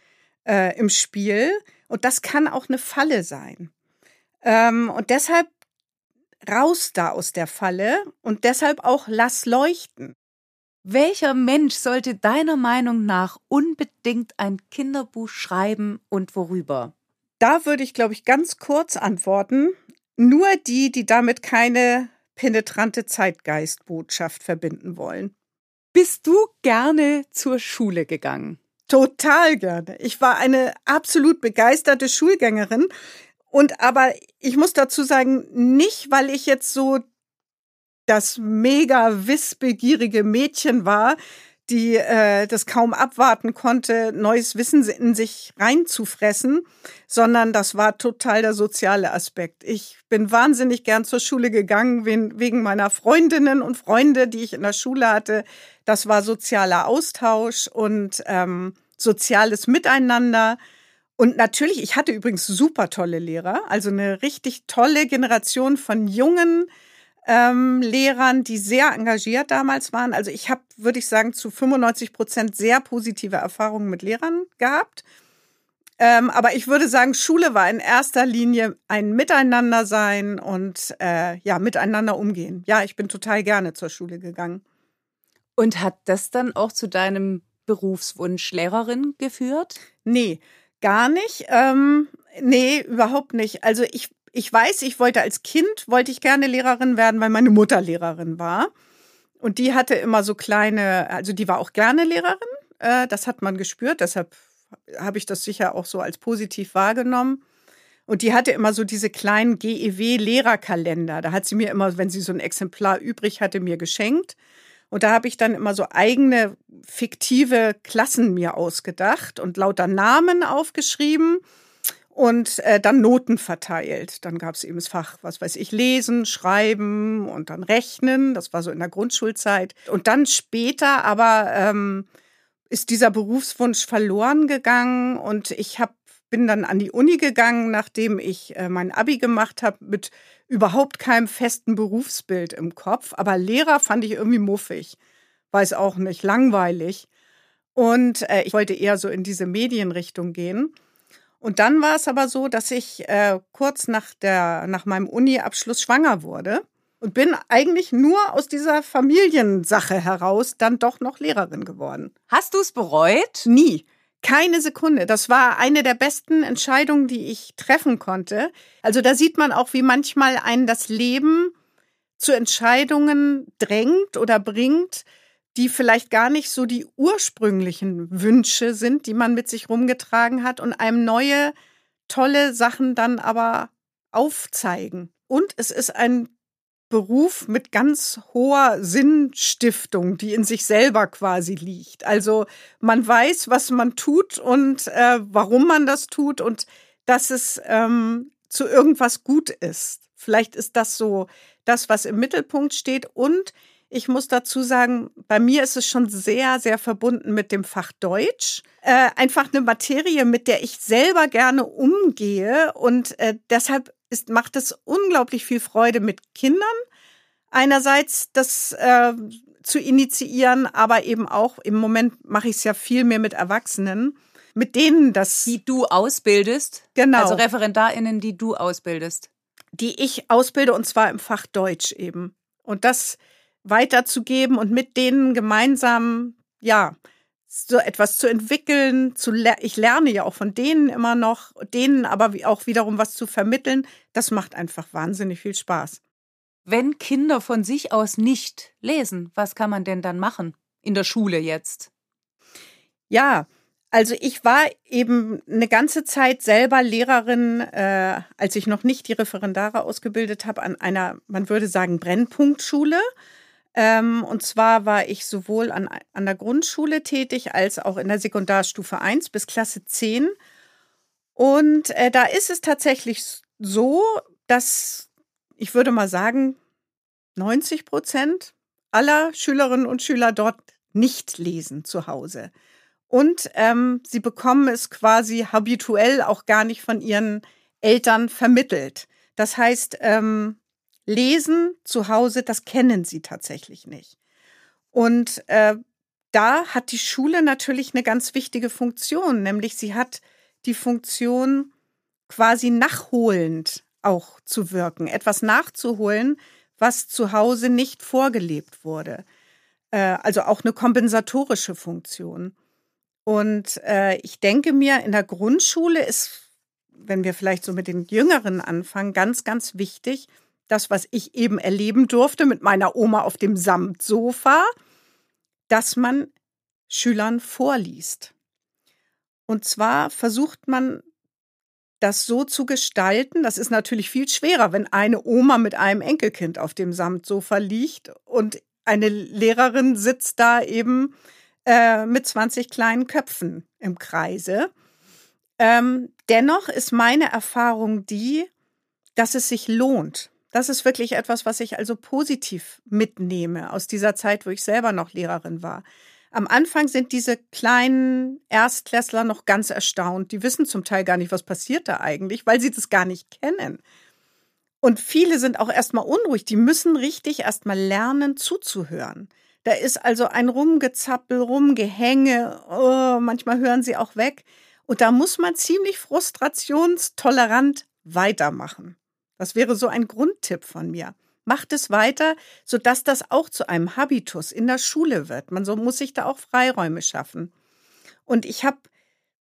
äh, im Spiel. Und das kann auch eine Falle sein. Ähm, und deshalb raus da aus der Falle und deshalb auch lass leuchten. Welcher Mensch sollte deiner Meinung nach unbedingt ein Kinderbuch schreiben und worüber? Da würde ich, glaube ich, ganz kurz antworten. Nur die, die damit keine penetrante Zeitgeistbotschaft verbinden wollen. Bist du gerne zur Schule gegangen? Total gerne. Ich war eine absolut begeisterte Schulgängerin. Und aber ich muss dazu sagen, nicht, weil ich jetzt so das mega wissbegierige Mädchen war, die äh, das kaum abwarten konnte, neues Wissen in sich reinzufressen, sondern das war total der soziale Aspekt. Ich bin wahnsinnig gern zur Schule gegangen wegen meiner Freundinnen und Freunde, die ich in der Schule hatte. Das war sozialer Austausch und ähm, soziales Miteinander. Und natürlich, ich hatte übrigens super tolle Lehrer, also eine richtig tolle Generation von jungen ähm, Lehrern, die sehr engagiert damals waren. Also ich habe, würde ich sagen, zu 95 Prozent sehr positive Erfahrungen mit Lehrern gehabt. Ähm, aber ich würde sagen, Schule war in erster Linie ein Miteinander sein und äh, ja, miteinander umgehen. Ja, ich bin total gerne zur Schule gegangen. Und hat das dann auch zu deinem Berufswunsch Lehrerin geführt? Nee, Gar nicht. Ähm, nee, überhaupt nicht. Also ich, ich weiß, ich wollte als Kind, wollte ich gerne Lehrerin werden, weil meine Mutter Lehrerin war. Und die hatte immer so kleine, also die war auch gerne Lehrerin. Äh, das hat man gespürt, deshalb habe ich das sicher auch so als positiv wahrgenommen. Und die hatte immer so diese kleinen GEW-Lehrerkalender. Da hat sie mir immer, wenn sie so ein Exemplar übrig hatte, mir geschenkt. Und da habe ich dann immer so eigene fiktive Klassen mir ausgedacht und lauter Namen aufgeschrieben und äh, dann Noten verteilt. Dann gab es eben das Fach, was weiß ich, Lesen, Schreiben und dann Rechnen. Das war so in der Grundschulzeit. Und dann später aber ähm, ist dieser Berufswunsch verloren gegangen und ich hab, bin dann an die Uni gegangen, nachdem ich äh, mein Abi gemacht habe mit überhaupt keinem festen Berufsbild im Kopf. Aber Lehrer fand ich irgendwie muffig. Weiß auch nicht, langweilig. Und äh, ich wollte eher so in diese Medienrichtung gehen. Und dann war es aber so, dass ich äh, kurz nach, der, nach meinem Uni-Abschluss schwanger wurde und bin eigentlich nur aus dieser Familiensache heraus dann doch noch Lehrerin geworden. Hast du es bereut? Nie. Keine Sekunde. Das war eine der besten Entscheidungen, die ich treffen konnte. Also da sieht man auch, wie manchmal einen das Leben zu Entscheidungen drängt oder bringt, die vielleicht gar nicht so die ursprünglichen Wünsche sind, die man mit sich rumgetragen hat und einem neue, tolle Sachen dann aber aufzeigen. Und es ist ein Beruf mit ganz hoher Sinnstiftung, die in sich selber quasi liegt. Also man weiß, was man tut und äh, warum man das tut und dass es ähm, zu irgendwas gut ist. Vielleicht ist das so das, was im Mittelpunkt steht. Und ich muss dazu sagen, bei mir ist es schon sehr, sehr verbunden mit dem Fach Deutsch. Äh, einfach eine Materie, mit der ich selber gerne umgehe. Und äh, deshalb ist, macht es unglaublich viel Freude mit Kindern. Einerseits das äh, zu initiieren, aber eben auch im Moment mache ich es ja viel mehr mit Erwachsenen, mit denen das. Die du ausbildest? Genau. Also ReferendarInnen, die du ausbildest. Die ich ausbilde und zwar im Fach Deutsch eben. Und das weiterzugeben und mit denen gemeinsam, ja, so etwas zu entwickeln, zu ler ich lerne ja auch von denen immer noch, denen aber auch wiederum was zu vermitteln, das macht einfach wahnsinnig viel Spaß. Wenn Kinder von sich aus nicht lesen, was kann man denn dann machen in der Schule jetzt? Ja, also ich war eben eine ganze Zeit selber Lehrerin, äh, als ich noch nicht die Referendare ausgebildet habe, an einer, man würde sagen, Brennpunktschule. Ähm, und zwar war ich sowohl an, an der Grundschule tätig als auch in der Sekundarstufe 1 bis Klasse 10. Und äh, da ist es tatsächlich so, dass ich würde mal sagen, 90 Prozent aller Schülerinnen und Schüler dort nicht lesen zu Hause. Und ähm, sie bekommen es quasi habituell auch gar nicht von ihren Eltern vermittelt. Das heißt, ähm, Lesen zu Hause, das kennen sie tatsächlich nicht. Und äh, da hat die Schule natürlich eine ganz wichtige Funktion, nämlich sie hat die Funktion, quasi nachholend auch zu wirken, etwas nachzuholen, was zu Hause nicht vorgelebt wurde. Äh, also auch eine kompensatorische Funktion. Und äh, ich denke mir, in der Grundschule ist, wenn wir vielleicht so mit den Jüngeren anfangen, ganz, ganz wichtig, das, was ich eben erleben durfte mit meiner Oma auf dem Samtsofa, dass man Schülern vorliest. Und zwar versucht man das so zu gestalten, das ist natürlich viel schwerer, wenn eine Oma mit einem Enkelkind auf dem Samtsofa liegt und eine Lehrerin sitzt da eben äh, mit 20 kleinen Köpfen im Kreise. Ähm, dennoch ist meine Erfahrung die, dass es sich lohnt, das ist wirklich etwas, was ich also positiv mitnehme aus dieser Zeit, wo ich selber noch Lehrerin war. Am Anfang sind diese kleinen Erstklässler noch ganz erstaunt. Die wissen zum Teil gar nicht, was passiert da eigentlich, weil sie das gar nicht kennen. Und viele sind auch erstmal unruhig. Die müssen richtig erstmal lernen, zuzuhören. Da ist also ein Rumgezappel, Rumgehänge. Oh, manchmal hören sie auch weg. Und da muss man ziemlich frustrationstolerant weitermachen. Das wäre so ein Grundtipp von mir. Macht es weiter, sodass das auch zu einem Habitus in der Schule wird. Man so muss sich da auch Freiräume schaffen. Und ich habe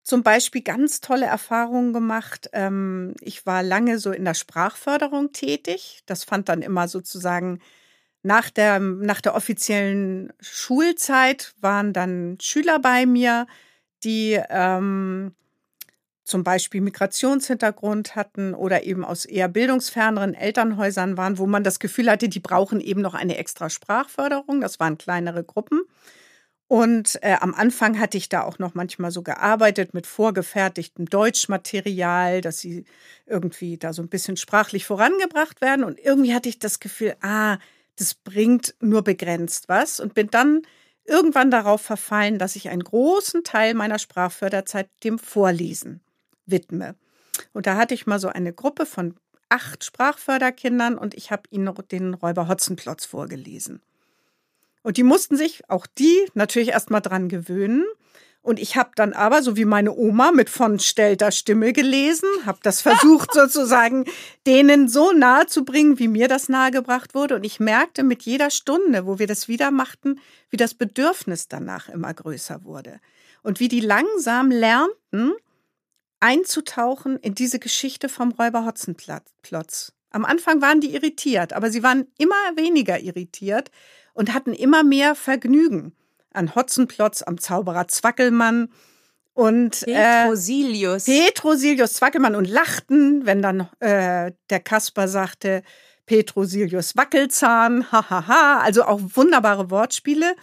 zum Beispiel ganz tolle Erfahrungen gemacht. Ähm, ich war lange so in der Sprachförderung tätig. Das fand dann immer sozusagen nach der, nach der offiziellen Schulzeit waren dann Schüler bei mir, die ähm, zum Beispiel Migrationshintergrund hatten oder eben aus eher bildungsferneren Elternhäusern waren, wo man das Gefühl hatte, die brauchen eben noch eine extra Sprachförderung. Das waren kleinere Gruppen. Und äh, am Anfang hatte ich da auch noch manchmal so gearbeitet mit vorgefertigtem Deutschmaterial, dass sie irgendwie da so ein bisschen sprachlich vorangebracht werden. Und irgendwie hatte ich das Gefühl, ah, das bringt nur begrenzt was. Und bin dann irgendwann darauf verfallen, dass ich einen großen Teil meiner Sprachförderzeit dem Vorlesen widme. Und da hatte ich mal so eine Gruppe von acht Sprachförderkindern und ich habe ihnen den Räuber Hotzenplotz vorgelesen. Und die mussten sich, auch die, natürlich erstmal dran gewöhnen. Und ich habe dann aber, so wie meine Oma, mit von stellter Stimme gelesen, habe das versucht sozusagen denen so nahe zu bringen, wie mir das nahegebracht wurde. Und ich merkte mit jeder Stunde, wo wir das wieder machten, wie das Bedürfnis danach immer größer wurde. Und wie die langsam lernten, einzutauchen in diese Geschichte vom Räuber Hotzenplotz. Am Anfang waren die irritiert, aber sie waren immer weniger irritiert und hatten immer mehr Vergnügen an Hotzenplotz, am Zauberer Zwackelmann und äh, Petrosilius. Petrosilius Zwackelmann und lachten, wenn dann äh, der Kasper sagte, Petrosilius Wackelzahn, hahaha, also auch wunderbare Wortspiele.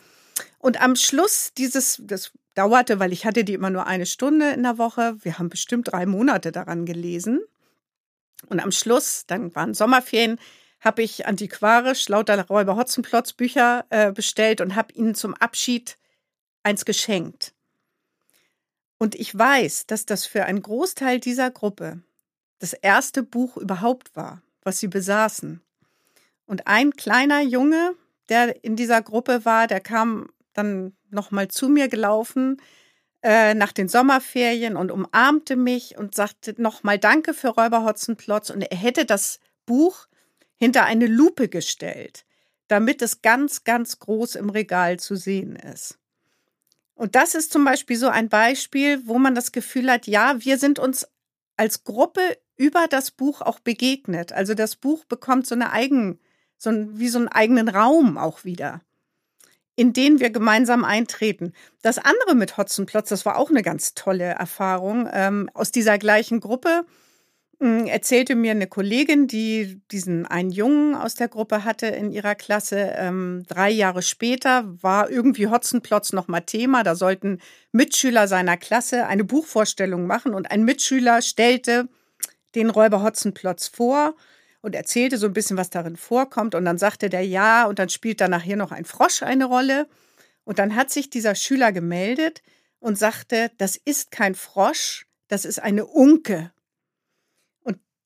Und am Schluss dieses, das dauerte, weil ich hatte die immer nur eine Stunde in der Woche. Wir haben bestimmt drei Monate daran gelesen. Und am Schluss, dann waren Sommerferien, habe ich antiquarisch lauter Räuber Hotzenplotz Bücher äh, bestellt und habe ihnen zum Abschied eins geschenkt. Und ich weiß, dass das für einen Großteil dieser Gruppe das erste Buch überhaupt war, was sie besaßen. Und ein kleiner Junge, der in dieser Gruppe war, der kam dann nochmal zu mir gelaufen äh, nach den Sommerferien und umarmte mich und sagte nochmal Danke für Räuber Hotzenplotz. Und er hätte das Buch hinter eine Lupe gestellt, damit es ganz, ganz groß im Regal zu sehen ist. Und das ist zum Beispiel so ein Beispiel, wo man das Gefühl hat, ja, wir sind uns als Gruppe über das Buch auch begegnet. Also das Buch bekommt so eine eigen, so ein, wie so einen eigenen Raum auch wieder, in den wir gemeinsam eintreten. Das andere mit Hotzenplotz, das war auch eine ganz tolle Erfahrung ähm, aus dieser gleichen Gruppe hm, erzählte mir eine Kollegin, die diesen einen Jungen aus der Gruppe hatte in ihrer Klasse. Ähm, drei Jahre später war irgendwie Hotzenplotz nochmal Thema. Da sollten Mitschüler seiner Klasse eine Buchvorstellung machen und ein Mitschüler stellte den Räuber Hotzenplotz vor und erzählte so ein bisschen, was darin vorkommt. Und dann sagte der Ja und dann spielt da nachher noch ein Frosch eine Rolle. Und dann hat sich dieser Schüler gemeldet und sagte, das ist kein Frosch, das ist eine Unke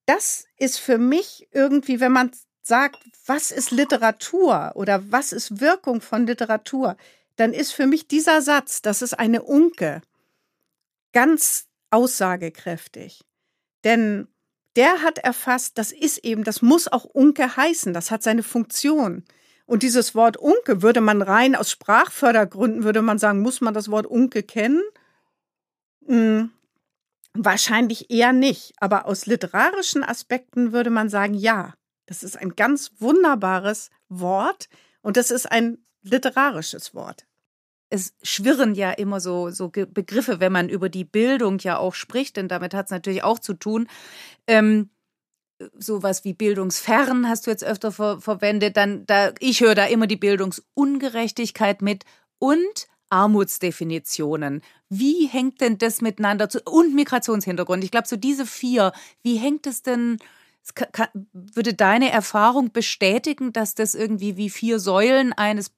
das ist für mich irgendwie, wenn man sagt, was ist Literatur oder was ist Wirkung von Literatur, dann ist für mich dieser Satz, das ist eine Unke, ganz aussagekräftig. Denn der hat erfasst, das ist eben, das muss auch Unke heißen, das hat seine Funktion. Und dieses Wort Unke würde man rein aus Sprachfördergründen, würde man sagen, muss man das Wort Unke kennen? Hm, Wahrscheinlich eher nicht, aber aus literarischen Aspekten würde man sagen, ja, das ist ein ganz wunderbares Wort und das ist ein literarisches Wort. Es schwirren ja immer so, so Begriffe, wenn man über die Bildung ja auch spricht, denn damit hat es natürlich auch zu tun. Ähm, sowas wie bildungsfern hast du jetzt öfter ver verwendet, dann da ich höre da immer die Bildungsungerechtigkeit mit und Armutsdefinitionen. Wie hängt denn das miteinander zu und Migrationshintergrund? Ich glaube, so diese vier, wie hängt es denn würde deine Erfahrung bestätigen, dass das irgendwie wie vier Säulen eines,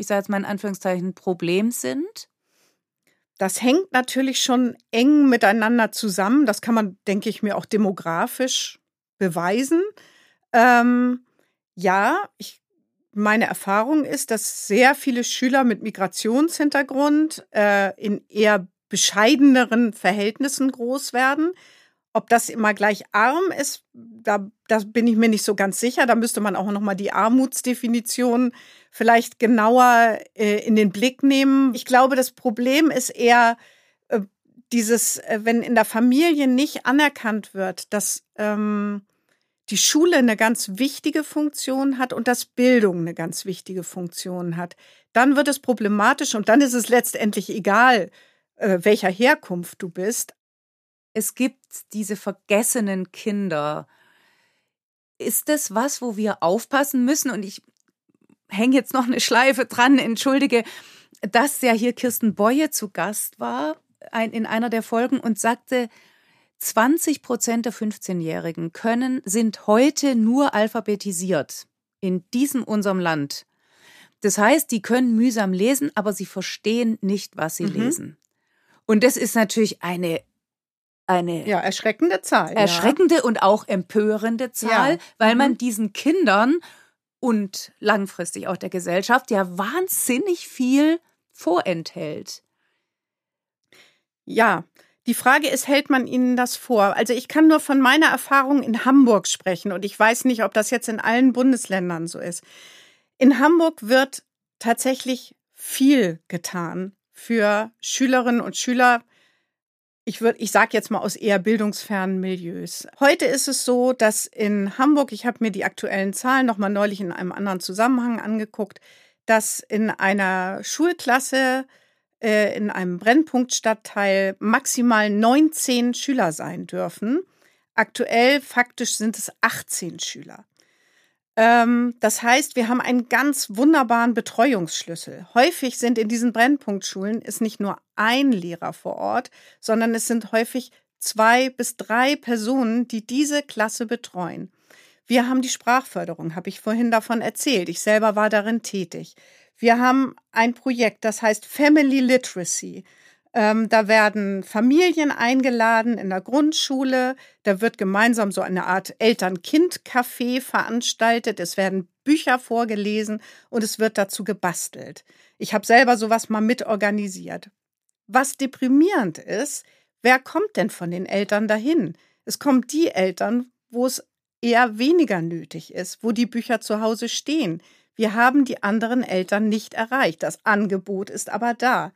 ich sage jetzt mal in Anführungszeichen, Problems sind? Das hängt natürlich schon eng miteinander zusammen. Das kann man, denke ich mir, auch demografisch beweisen. Ähm, ja, ich meine Erfahrung ist, dass sehr viele Schüler mit Migrationshintergrund äh, in eher bescheideneren Verhältnissen groß werden. Ob das immer gleich arm ist, da, da bin ich mir nicht so ganz sicher. Da müsste man auch noch mal die Armutsdefinition vielleicht genauer äh, in den Blick nehmen. Ich glaube, das Problem ist eher äh, dieses, äh, wenn in der Familie nicht anerkannt wird, dass ähm, die Schule eine ganz wichtige Funktion hat und dass Bildung eine ganz wichtige Funktion hat, dann wird es problematisch und dann ist es letztendlich egal, äh, welcher Herkunft du bist. Es gibt diese vergessenen Kinder. Ist das was, wo wir aufpassen müssen? Und ich hänge jetzt noch eine Schleife dran, entschuldige, dass ja hier Kirsten Boye zu Gast war in einer der Folgen und sagte, 20 Prozent der 15-Jährigen können, sind heute nur alphabetisiert in diesem unserem Land. Das heißt, die können mühsam lesen, aber sie verstehen nicht, was sie mhm. lesen. Und das ist natürlich eine eine ja, erschreckende Zahl. Erschreckende ja. und auch empörende Zahl, ja. weil mhm. man diesen Kindern und langfristig auch der Gesellschaft ja wahnsinnig viel vorenthält. Ja, die Frage ist, hält man ihnen das vor? Also ich kann nur von meiner Erfahrung in Hamburg sprechen und ich weiß nicht, ob das jetzt in allen Bundesländern so ist. In Hamburg wird tatsächlich viel getan für Schülerinnen und Schüler. Ich würde, ich sage jetzt mal aus eher bildungsfernen Milieus. Heute ist es so, dass in Hamburg, ich habe mir die aktuellen Zahlen noch mal neulich in einem anderen Zusammenhang angeguckt, dass in einer Schulklasse äh, in einem Brennpunktstadtteil maximal 19 Schüler sein dürfen. Aktuell faktisch sind es 18 Schüler. Ähm, das heißt, wir haben einen ganz wunderbaren Betreuungsschlüssel. Häufig sind in diesen Brennpunktschulen ist nicht nur ein Lehrer vor Ort, sondern es sind häufig zwei bis drei Personen, die diese Klasse betreuen. Wir haben die Sprachförderung, habe ich vorhin davon erzählt. Ich selber war darin tätig. Wir haben ein Projekt, das heißt Family Literacy. Ähm, da werden Familien eingeladen in der Grundschule. Da wird gemeinsam so eine Art Eltern-Kind-Café veranstaltet. Es werden Bücher vorgelesen und es wird dazu gebastelt. Ich habe selber sowas mal mitorganisiert. Was deprimierend ist, wer kommt denn von den Eltern dahin? Es kommen die Eltern, wo es eher weniger nötig ist, wo die Bücher zu Hause stehen. Wir haben die anderen Eltern nicht erreicht. Das Angebot ist aber da.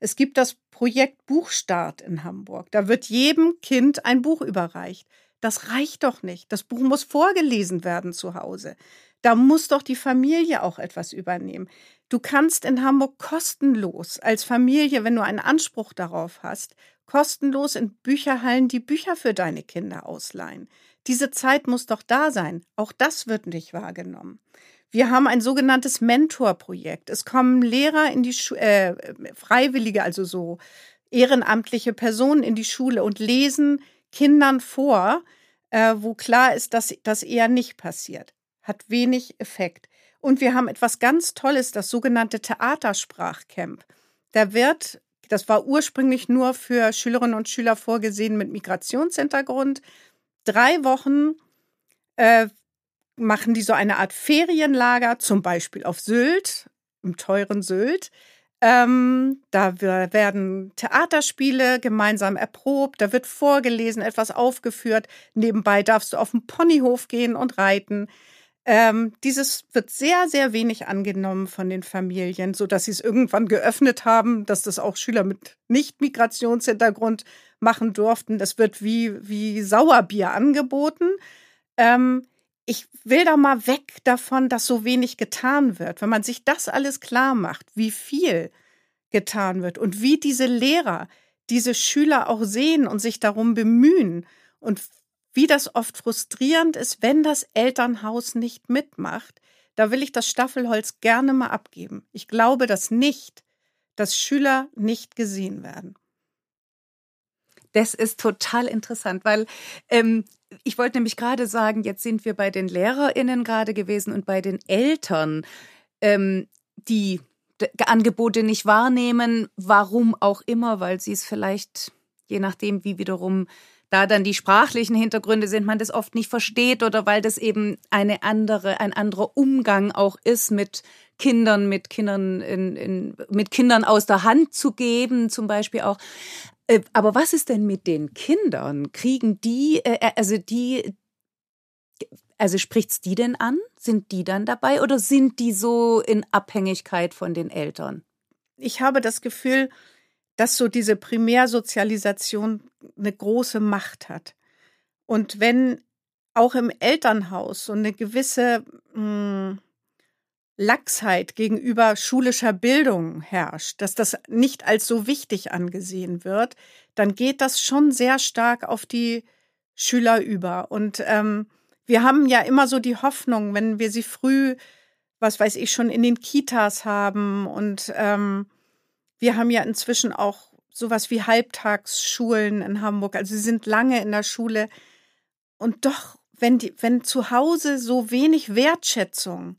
Es gibt das Projekt Buchstart in Hamburg. Da wird jedem Kind ein Buch überreicht. Das reicht doch nicht. Das Buch muss vorgelesen werden zu Hause. Da muss doch die Familie auch etwas übernehmen. Du kannst in Hamburg kostenlos als Familie, wenn du einen Anspruch darauf hast, kostenlos in Bücherhallen die Bücher für deine Kinder ausleihen. Diese Zeit muss doch da sein. Auch das wird nicht wahrgenommen. Wir haben ein sogenanntes Mentorprojekt. Es kommen Lehrer in die Schule, äh, Freiwillige, also so ehrenamtliche Personen in die Schule und lesen Kindern vor, äh, wo klar ist, dass das eher nicht passiert. Hat wenig Effekt. Und wir haben etwas ganz Tolles, das sogenannte Theatersprachcamp. Da wird, das war ursprünglich nur für Schülerinnen und Schüler vorgesehen mit Migrationshintergrund, drei Wochen äh, machen die so eine Art Ferienlager, zum Beispiel auf Sylt, im teuren Sylt. Ähm, da werden Theaterspiele gemeinsam erprobt, da wird vorgelesen, etwas aufgeführt. Nebenbei darfst du auf den Ponyhof gehen und reiten. Ähm, dieses wird sehr, sehr wenig angenommen von den Familien, so dass sie es irgendwann geöffnet haben, dass das auch Schüler mit Nicht-Migrationshintergrund machen durften. Das wird wie, wie Sauerbier angeboten. Ähm, ich will da mal weg davon, dass so wenig getan wird. Wenn man sich das alles klar macht, wie viel getan wird und wie diese Lehrer diese Schüler auch sehen und sich darum bemühen und wie das oft frustrierend ist, wenn das Elternhaus nicht mitmacht, da will ich das Staffelholz gerne mal abgeben. Ich glaube das nicht, dass Schüler nicht gesehen werden. Das ist total interessant, weil ähm, ich wollte nämlich gerade sagen, jetzt sind wir bei den LehrerInnen gerade gewesen und bei den Eltern, ähm, die Angebote nicht wahrnehmen, warum auch immer, weil sie es vielleicht, je nachdem, wie wiederum da dann die sprachlichen Hintergründe sind, man das oft nicht versteht oder weil das eben eine andere, ein anderer Umgang auch ist mit Kindern, mit Kindern in, in, mit Kindern aus der Hand zu geben, zum Beispiel auch. Äh, aber was ist denn mit den Kindern? Kriegen die, äh, äh, also die, also spricht's die denn an? Sind die dann dabei oder sind die so in Abhängigkeit von den Eltern? Ich habe das Gefühl, dass so diese Primärsozialisation eine große Macht hat. Und wenn auch im Elternhaus so eine gewisse mh, hm, Lachsheit gegenüber schulischer Bildung herrscht, dass das nicht als so wichtig angesehen wird, dann geht das schon sehr stark auf die Schüler über. Und ähm, wir haben ja immer so die Hoffnung, wenn wir sie früh, was weiß ich, schon in den Kitas haben und ähm, wir haben ja inzwischen auch sowas wie Halbtagsschulen in Hamburg. Also sie sind lange in der Schule. Und doch, wenn, die, wenn zu Hause so wenig Wertschätzung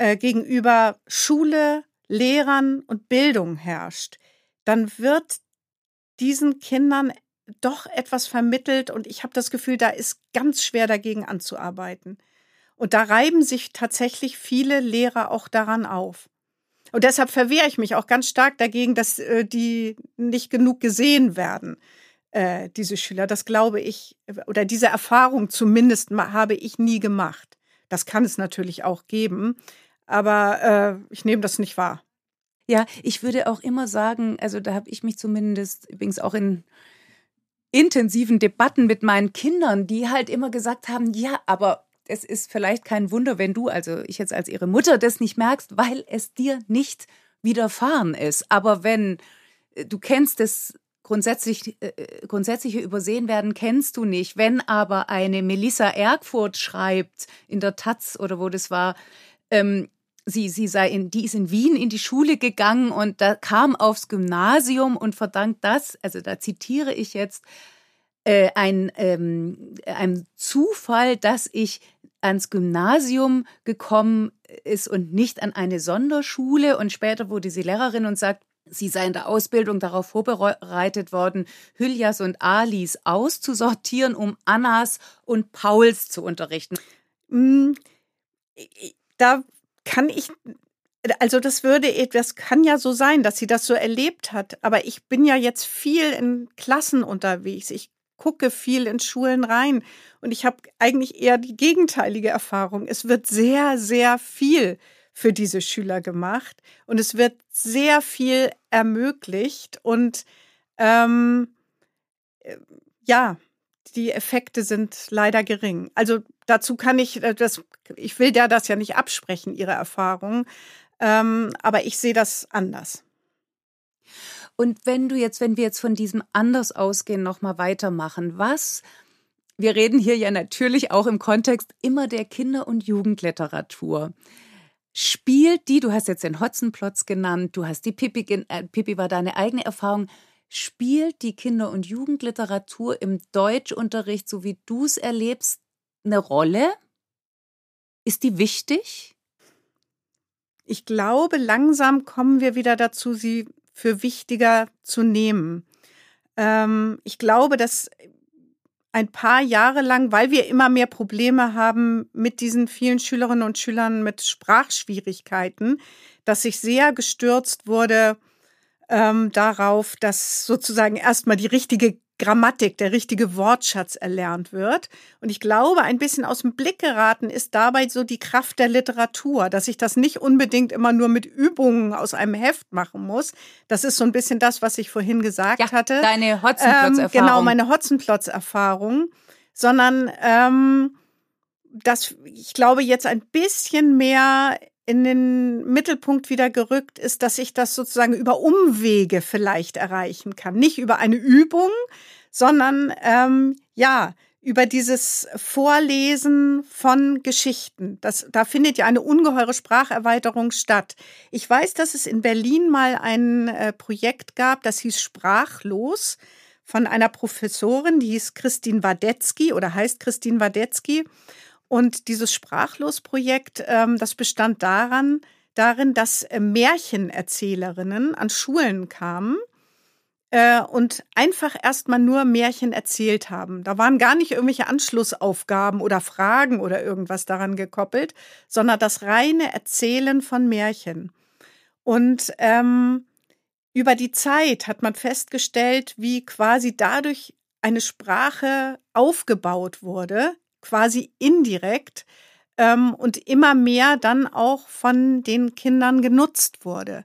äh, gegenüber Schule, Lehrern und Bildung herrscht, dann wird diesen Kindern doch etwas vermittelt und ich habe das Gefühl, da ist ganz schwer dagegen anzuarbeiten. Und da reiben sich tatsächlich viele Lehrer auch daran auf. Und deshalb verwehre ich mich auch ganz stark dagegen, dass äh, die nicht genug gesehen werden, äh, diese Schüler. Das glaube ich, oder diese Erfahrung zumindest habe ich nie gemacht. Das kann es natürlich auch geben, aber äh, ich nehme das nicht wahr. Ja, ich würde auch immer sagen, also da habe ich mich zumindest übrigens auch in intensiven Debatten mit meinen Kindern, die halt immer gesagt haben, ja, aber es ist vielleicht kein Wunder, wenn du, also ich jetzt als ihre Mutter, das nicht merkst, weil es dir nicht widerfahren ist. Aber wenn äh, du kennst es grundsätzlich, äh, grundsätzliche Übersehen werden, kennst du nicht. Wenn aber eine Melissa Ergfurt schreibt in der Taz oder wo das war, ähm, sie, sie sei in, die ist in Wien in die Schule gegangen und da kam aufs Gymnasium und verdankt das, also da zitiere ich jetzt, äh, ein, ähm, ein Zufall, dass ich ans Gymnasium gekommen ist und nicht an eine Sonderschule. Und später wurde sie Lehrerin und sagt, sie sei in der Ausbildung darauf vorbereitet worden, Hüljas und Alis auszusortieren, um Annas und Pauls zu unterrichten. Mm, da kann ich also das würde, das kann ja so sein, dass sie das so erlebt hat. Aber ich bin ja jetzt viel in Klassen unterwegs. Ich gucke viel in Schulen rein und ich habe eigentlich eher die gegenteilige Erfahrung. Es wird sehr, sehr viel für diese Schüler gemacht und es wird sehr viel ermöglicht und ähm, äh, ja, die Effekte sind leider gering. Also dazu kann ich äh, das, ich will der das ja nicht absprechen, ihre Erfahrung, ähm, aber ich sehe das anders. Und wenn du jetzt, wenn wir jetzt von diesem anders ausgehen, nochmal weitermachen, was, wir reden hier ja natürlich auch im Kontext immer der Kinder- und Jugendliteratur. Spielt die, du hast jetzt den Hotzenplotz genannt, du hast die Pippi, äh, Pippi war deine eigene Erfahrung, spielt die Kinder- und Jugendliteratur im Deutschunterricht, so wie du es erlebst, eine Rolle? Ist die wichtig? Ich glaube, langsam kommen wir wieder dazu, sie für wichtiger zu nehmen. Ähm, ich glaube, dass ein paar Jahre lang, weil wir immer mehr Probleme haben mit diesen vielen Schülerinnen und Schülern mit Sprachschwierigkeiten, dass sich sehr gestürzt wurde ähm, darauf, dass sozusagen erstmal die richtige Grammatik, der richtige Wortschatz erlernt wird. Und ich glaube, ein bisschen aus dem Blick geraten ist dabei so die Kraft der Literatur, dass ich das nicht unbedingt immer nur mit Übungen aus einem Heft machen muss. Das ist so ein bisschen das, was ich vorhin gesagt ja, hatte. Deine Hotzenplotz-Erfahrung. Ähm, genau, meine Hotzenplotz-Erfahrung. Sondern ähm, dass ich glaube, jetzt ein bisschen mehr in den Mittelpunkt wieder gerückt ist, dass ich das sozusagen über Umwege vielleicht erreichen kann. Nicht über eine Übung, sondern ähm, ja, über dieses Vorlesen von Geschichten. Das, da findet ja eine ungeheure Spracherweiterung statt. Ich weiß, dass es in Berlin mal ein äh, Projekt gab, das hieß Sprachlos von einer Professorin, die hieß Christine Wadetzky oder heißt Christine Wadetzky. Und dieses Sprachlos-Projekt, ähm, das bestand daran, darin, dass äh, Märchenerzählerinnen an Schulen kamen äh, und einfach erstmal nur Märchen erzählt haben. Da waren gar nicht irgendwelche Anschlussaufgaben oder Fragen oder irgendwas daran gekoppelt, sondern das reine Erzählen von Märchen. Und ähm, über die Zeit hat man festgestellt, wie quasi dadurch eine Sprache aufgebaut wurde, quasi indirekt ähm, und immer mehr dann auch von den Kindern genutzt wurde.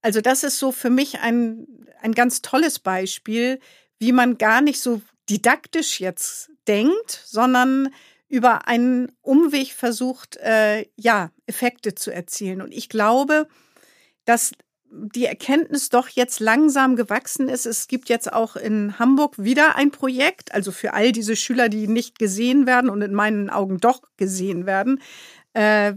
Also das ist so für mich ein, ein ganz tolles Beispiel, wie man gar nicht so didaktisch jetzt denkt, sondern über einen Umweg versucht, äh, ja, Effekte zu erzielen. Und ich glaube, dass die Erkenntnis doch jetzt langsam gewachsen ist. Es gibt jetzt auch in Hamburg wieder ein Projekt, also für all diese Schüler, die nicht gesehen werden und in meinen Augen doch gesehen werden, äh,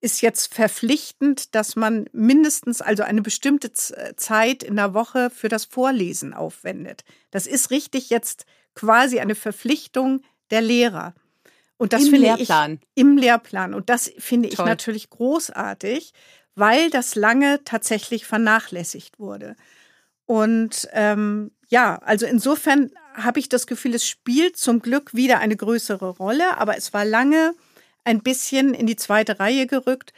ist jetzt verpflichtend, dass man mindestens also eine bestimmte Zeit in der Woche für das Vorlesen aufwendet. Das ist richtig jetzt quasi eine Verpflichtung der Lehrer. Und das Im finde Lehrplan. ich im Lehrplan. Und das finde Toll. ich natürlich großartig, weil das lange tatsächlich vernachlässigt wurde. Und ähm, ja, also insofern habe ich das Gefühl, es spielt zum Glück wieder eine größere Rolle, aber es war lange ein bisschen in die zweite Reihe gerückt,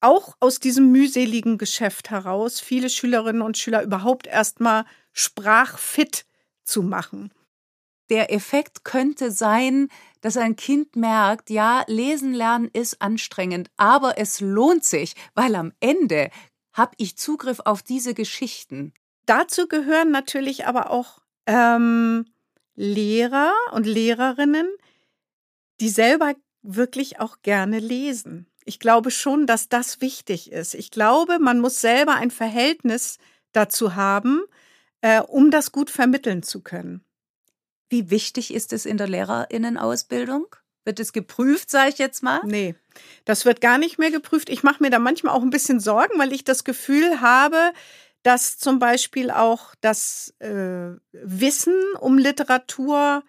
auch aus diesem mühseligen Geschäft heraus, viele Schülerinnen und Schüler überhaupt erstmal sprachfit zu machen. Der Effekt könnte sein, dass ein Kind merkt, ja, lesen lernen ist anstrengend, aber es lohnt sich, weil am Ende habe ich Zugriff auf diese Geschichten. Dazu gehören natürlich aber auch ähm, Lehrer und Lehrerinnen, die selber wirklich auch gerne lesen. Ich glaube schon, dass das wichtig ist. Ich glaube, man muss selber ein Verhältnis dazu haben, äh, um das gut vermitteln zu können. Wie wichtig ist es in der Lehrerinnenausbildung? Wird es geprüft, sage ich jetzt mal? Nee, das wird gar nicht mehr geprüft. Ich mache mir da manchmal auch ein bisschen Sorgen, weil ich das Gefühl habe, dass zum Beispiel auch das äh, Wissen um Literatur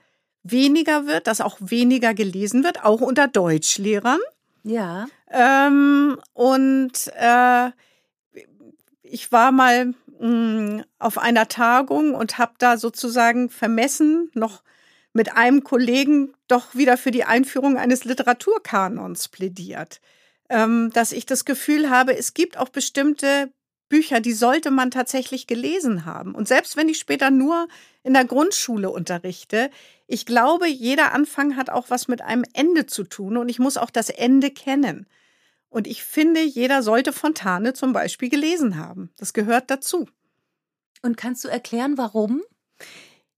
weniger wird, dass auch weniger gelesen wird, auch unter Deutschlehrern. Ja. Ähm, und äh, ich war mal mm, auf einer Tagung und habe da sozusagen vermessen, noch mit einem Kollegen doch wieder für die Einführung eines Literaturkanons plädiert. Ähm, dass ich das Gefühl habe, es gibt auch bestimmte Bücher, die sollte man tatsächlich gelesen haben. Und selbst wenn ich später nur in der Grundschule unterrichte, ich glaube, jeder Anfang hat auch was mit einem Ende zu tun und ich muss auch das Ende kennen. Und ich finde, jeder sollte Fontane zum Beispiel gelesen haben. Das gehört dazu. Und kannst du erklären, warum?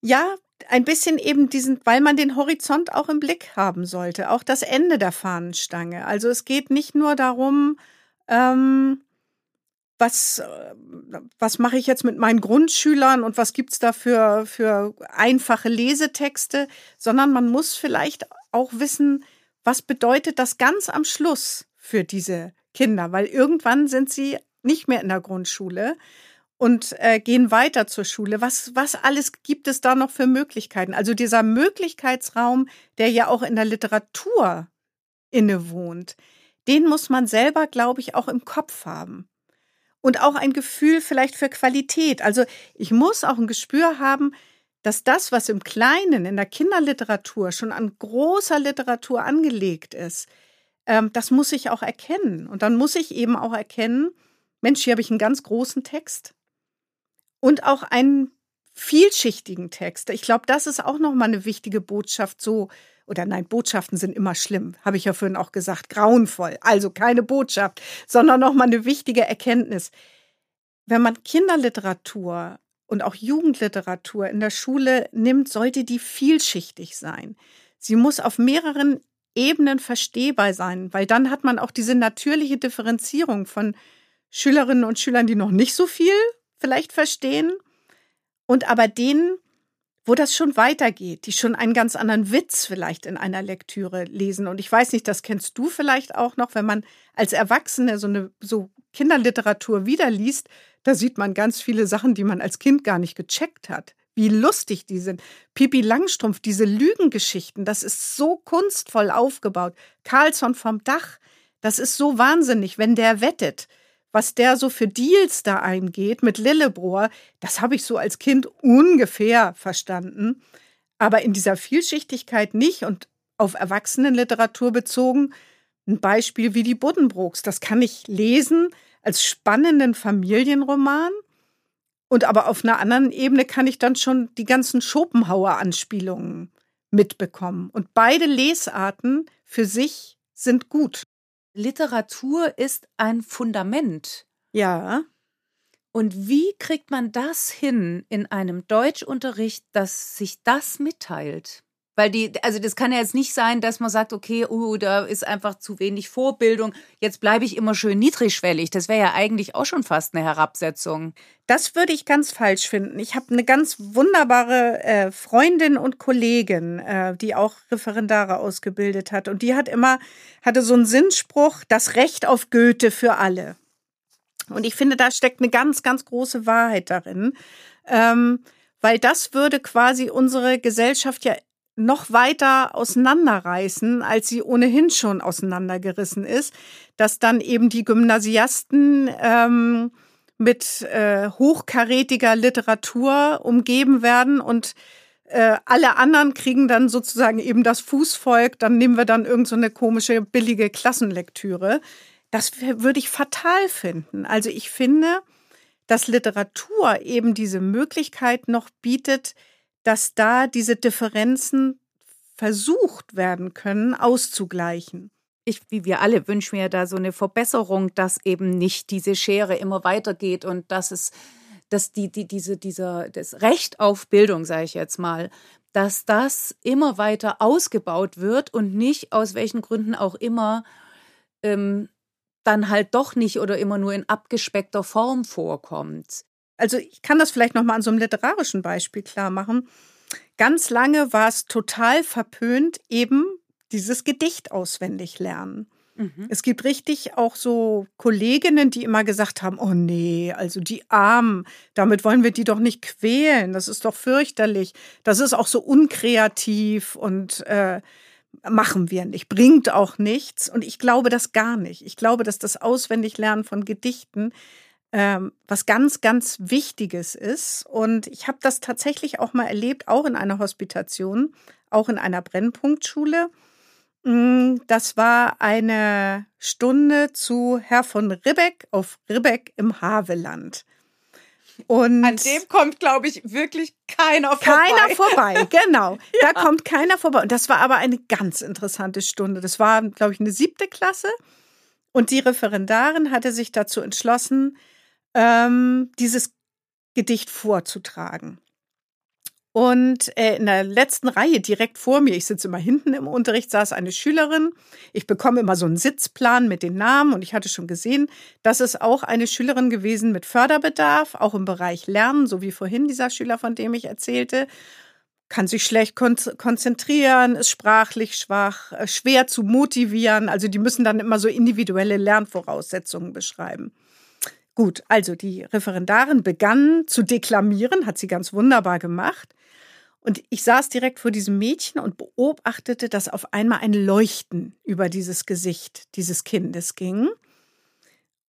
Ja, ein bisschen eben diesen, weil man den Horizont auch im Blick haben sollte, auch das Ende der Fahnenstange. Also es geht nicht nur darum, ähm, was, äh, was mache ich jetzt mit meinen Grundschülern und was gibt's da für, für einfache Lesetexte, sondern man muss vielleicht auch wissen, was bedeutet das ganz am Schluss für diese Kinder, weil irgendwann sind sie nicht mehr in der Grundschule und äh, gehen weiter zur Schule. Was, was alles gibt es da noch für Möglichkeiten? Also dieser Möglichkeitsraum, der ja auch in der Literatur innewohnt, den muss man selber, glaube ich, auch im Kopf haben. Und auch ein Gefühl vielleicht für Qualität. Also ich muss auch ein Gespür haben, dass das, was im Kleinen, in der Kinderliteratur schon an großer Literatur angelegt ist, ähm, das muss ich auch erkennen. Und dann muss ich eben auch erkennen, Mensch, hier habe ich einen ganz großen Text und auch einen vielschichtigen Text. Ich glaube, das ist auch nochmal eine wichtige Botschaft, so, oder nein, Botschaften sind immer schlimm, habe ich ja vorhin auch gesagt, grauenvoll. Also keine Botschaft, sondern nochmal eine wichtige Erkenntnis. Wenn man Kinderliteratur und auch Jugendliteratur in der Schule nimmt, sollte die vielschichtig sein. Sie muss auf mehreren Ebenen verstehbar sein, weil dann hat man auch diese natürliche Differenzierung von Schülerinnen und Schülern, die noch nicht so viel vielleicht verstehen und aber denen, wo das schon weitergeht, die schon einen ganz anderen Witz vielleicht in einer Lektüre lesen. Und ich weiß nicht, das kennst du vielleicht auch noch, wenn man als Erwachsene so eine so Kinderliteratur wiederliest, da sieht man ganz viele Sachen, die man als Kind gar nicht gecheckt hat. Wie lustig die sind. Pipi Langstrumpf, diese Lügengeschichten, das ist so kunstvoll aufgebaut. Carlsson vom Dach, das ist so wahnsinnig, wenn der wettet was der so für Deals da eingeht mit Lillebrohr, das habe ich so als Kind ungefähr verstanden. Aber in dieser Vielschichtigkeit nicht und auf Erwachsenenliteratur bezogen, ein Beispiel wie die Buddenbrooks. Das kann ich lesen als spannenden Familienroman. Und aber auf einer anderen Ebene kann ich dann schon die ganzen Schopenhauer-Anspielungen mitbekommen. Und beide Lesarten für sich sind gut. Literatur ist ein Fundament. Ja. Und wie kriegt man das hin in einem Deutschunterricht, dass sich das mitteilt? Weil die, also das kann ja jetzt nicht sein, dass man sagt, okay, uh, da ist einfach zu wenig Vorbildung. Jetzt bleibe ich immer schön niedrigschwellig. Das wäre ja eigentlich auch schon fast eine Herabsetzung. Das würde ich ganz falsch finden. Ich habe eine ganz wunderbare äh, Freundin und Kollegin, äh, die auch Referendare ausgebildet hat. Und die hat immer, hatte so einen Sinnspruch, das Recht auf Goethe für alle. Und ich finde, da steckt eine ganz, ganz große Wahrheit darin. Ähm, weil das würde quasi unsere Gesellschaft ja noch weiter auseinanderreißen, als sie ohnehin schon auseinandergerissen ist, dass dann eben die Gymnasiasten ähm, mit äh, hochkarätiger Literatur umgeben werden und äh, alle anderen kriegen dann sozusagen eben das Fußvolk, dann nehmen wir dann irgendeine so komische billige Klassenlektüre. Das würde ich fatal finden. Also ich finde, dass Literatur eben diese Möglichkeit noch bietet, dass da diese Differenzen versucht werden können, auszugleichen. Ich, wie wir alle, wünschen mir da so eine Verbesserung, dass eben nicht diese Schere immer weitergeht und dass es, dass die, die, diese, dieser, das Recht auf Bildung, sage ich jetzt mal, dass das immer weiter ausgebaut wird und nicht aus welchen Gründen auch immer ähm, dann halt doch nicht oder immer nur in abgespeckter Form vorkommt. Also ich kann das vielleicht noch mal an so einem literarischen Beispiel klar machen. Ganz lange war es total verpönt, eben dieses Gedicht auswendig lernen. Mhm. Es gibt richtig auch so Kolleginnen, die immer gesagt haben, oh nee, also die Armen, damit wollen wir die doch nicht quälen, das ist doch fürchterlich, das ist auch so unkreativ und äh, machen wir nicht, bringt auch nichts. Und ich glaube das gar nicht. Ich glaube, dass das Auswendiglernen von Gedichten ähm, was ganz, ganz Wichtiges ist. Und ich habe das tatsächlich auch mal erlebt, auch in einer Hospitation, auch in einer Brennpunktschule. Mm, das war eine Stunde zu Herr von Ribbeck auf Ribbeck im Haveland. Und An dem kommt, glaube ich, wirklich keiner vorbei. Keiner vorbei, genau. ja. Da kommt keiner vorbei. Und das war aber eine ganz interessante Stunde. Das war, glaube ich, eine siebte Klasse. Und die Referendarin hatte sich dazu entschlossen, ähm, dieses Gedicht vorzutragen. Und äh, in der letzten Reihe direkt vor mir, ich sitze immer hinten im Unterricht, saß eine Schülerin. Ich bekomme immer so einen Sitzplan mit den Namen und ich hatte schon gesehen, das ist auch eine Schülerin gewesen mit Förderbedarf, auch im Bereich Lernen, so wie vorhin dieser Schüler, von dem ich erzählte. Kann sich schlecht kon konzentrieren, ist sprachlich schwach, äh, schwer zu motivieren. Also die müssen dann immer so individuelle Lernvoraussetzungen beschreiben. Gut, also die Referendarin begann zu deklamieren, hat sie ganz wunderbar gemacht. Und ich saß direkt vor diesem Mädchen und beobachtete, dass auf einmal ein Leuchten über dieses Gesicht dieses Kindes ging.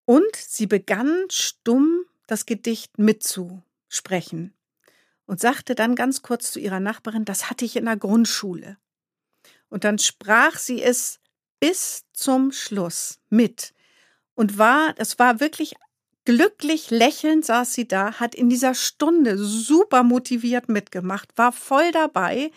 Und sie begann stumm das Gedicht mitzusprechen und sagte dann ganz kurz zu ihrer Nachbarin, das hatte ich in der Grundschule. Und dann sprach sie es bis zum Schluss mit und war, das war wirklich Glücklich lächelnd saß sie da, hat in dieser Stunde super motiviert mitgemacht, war voll dabei.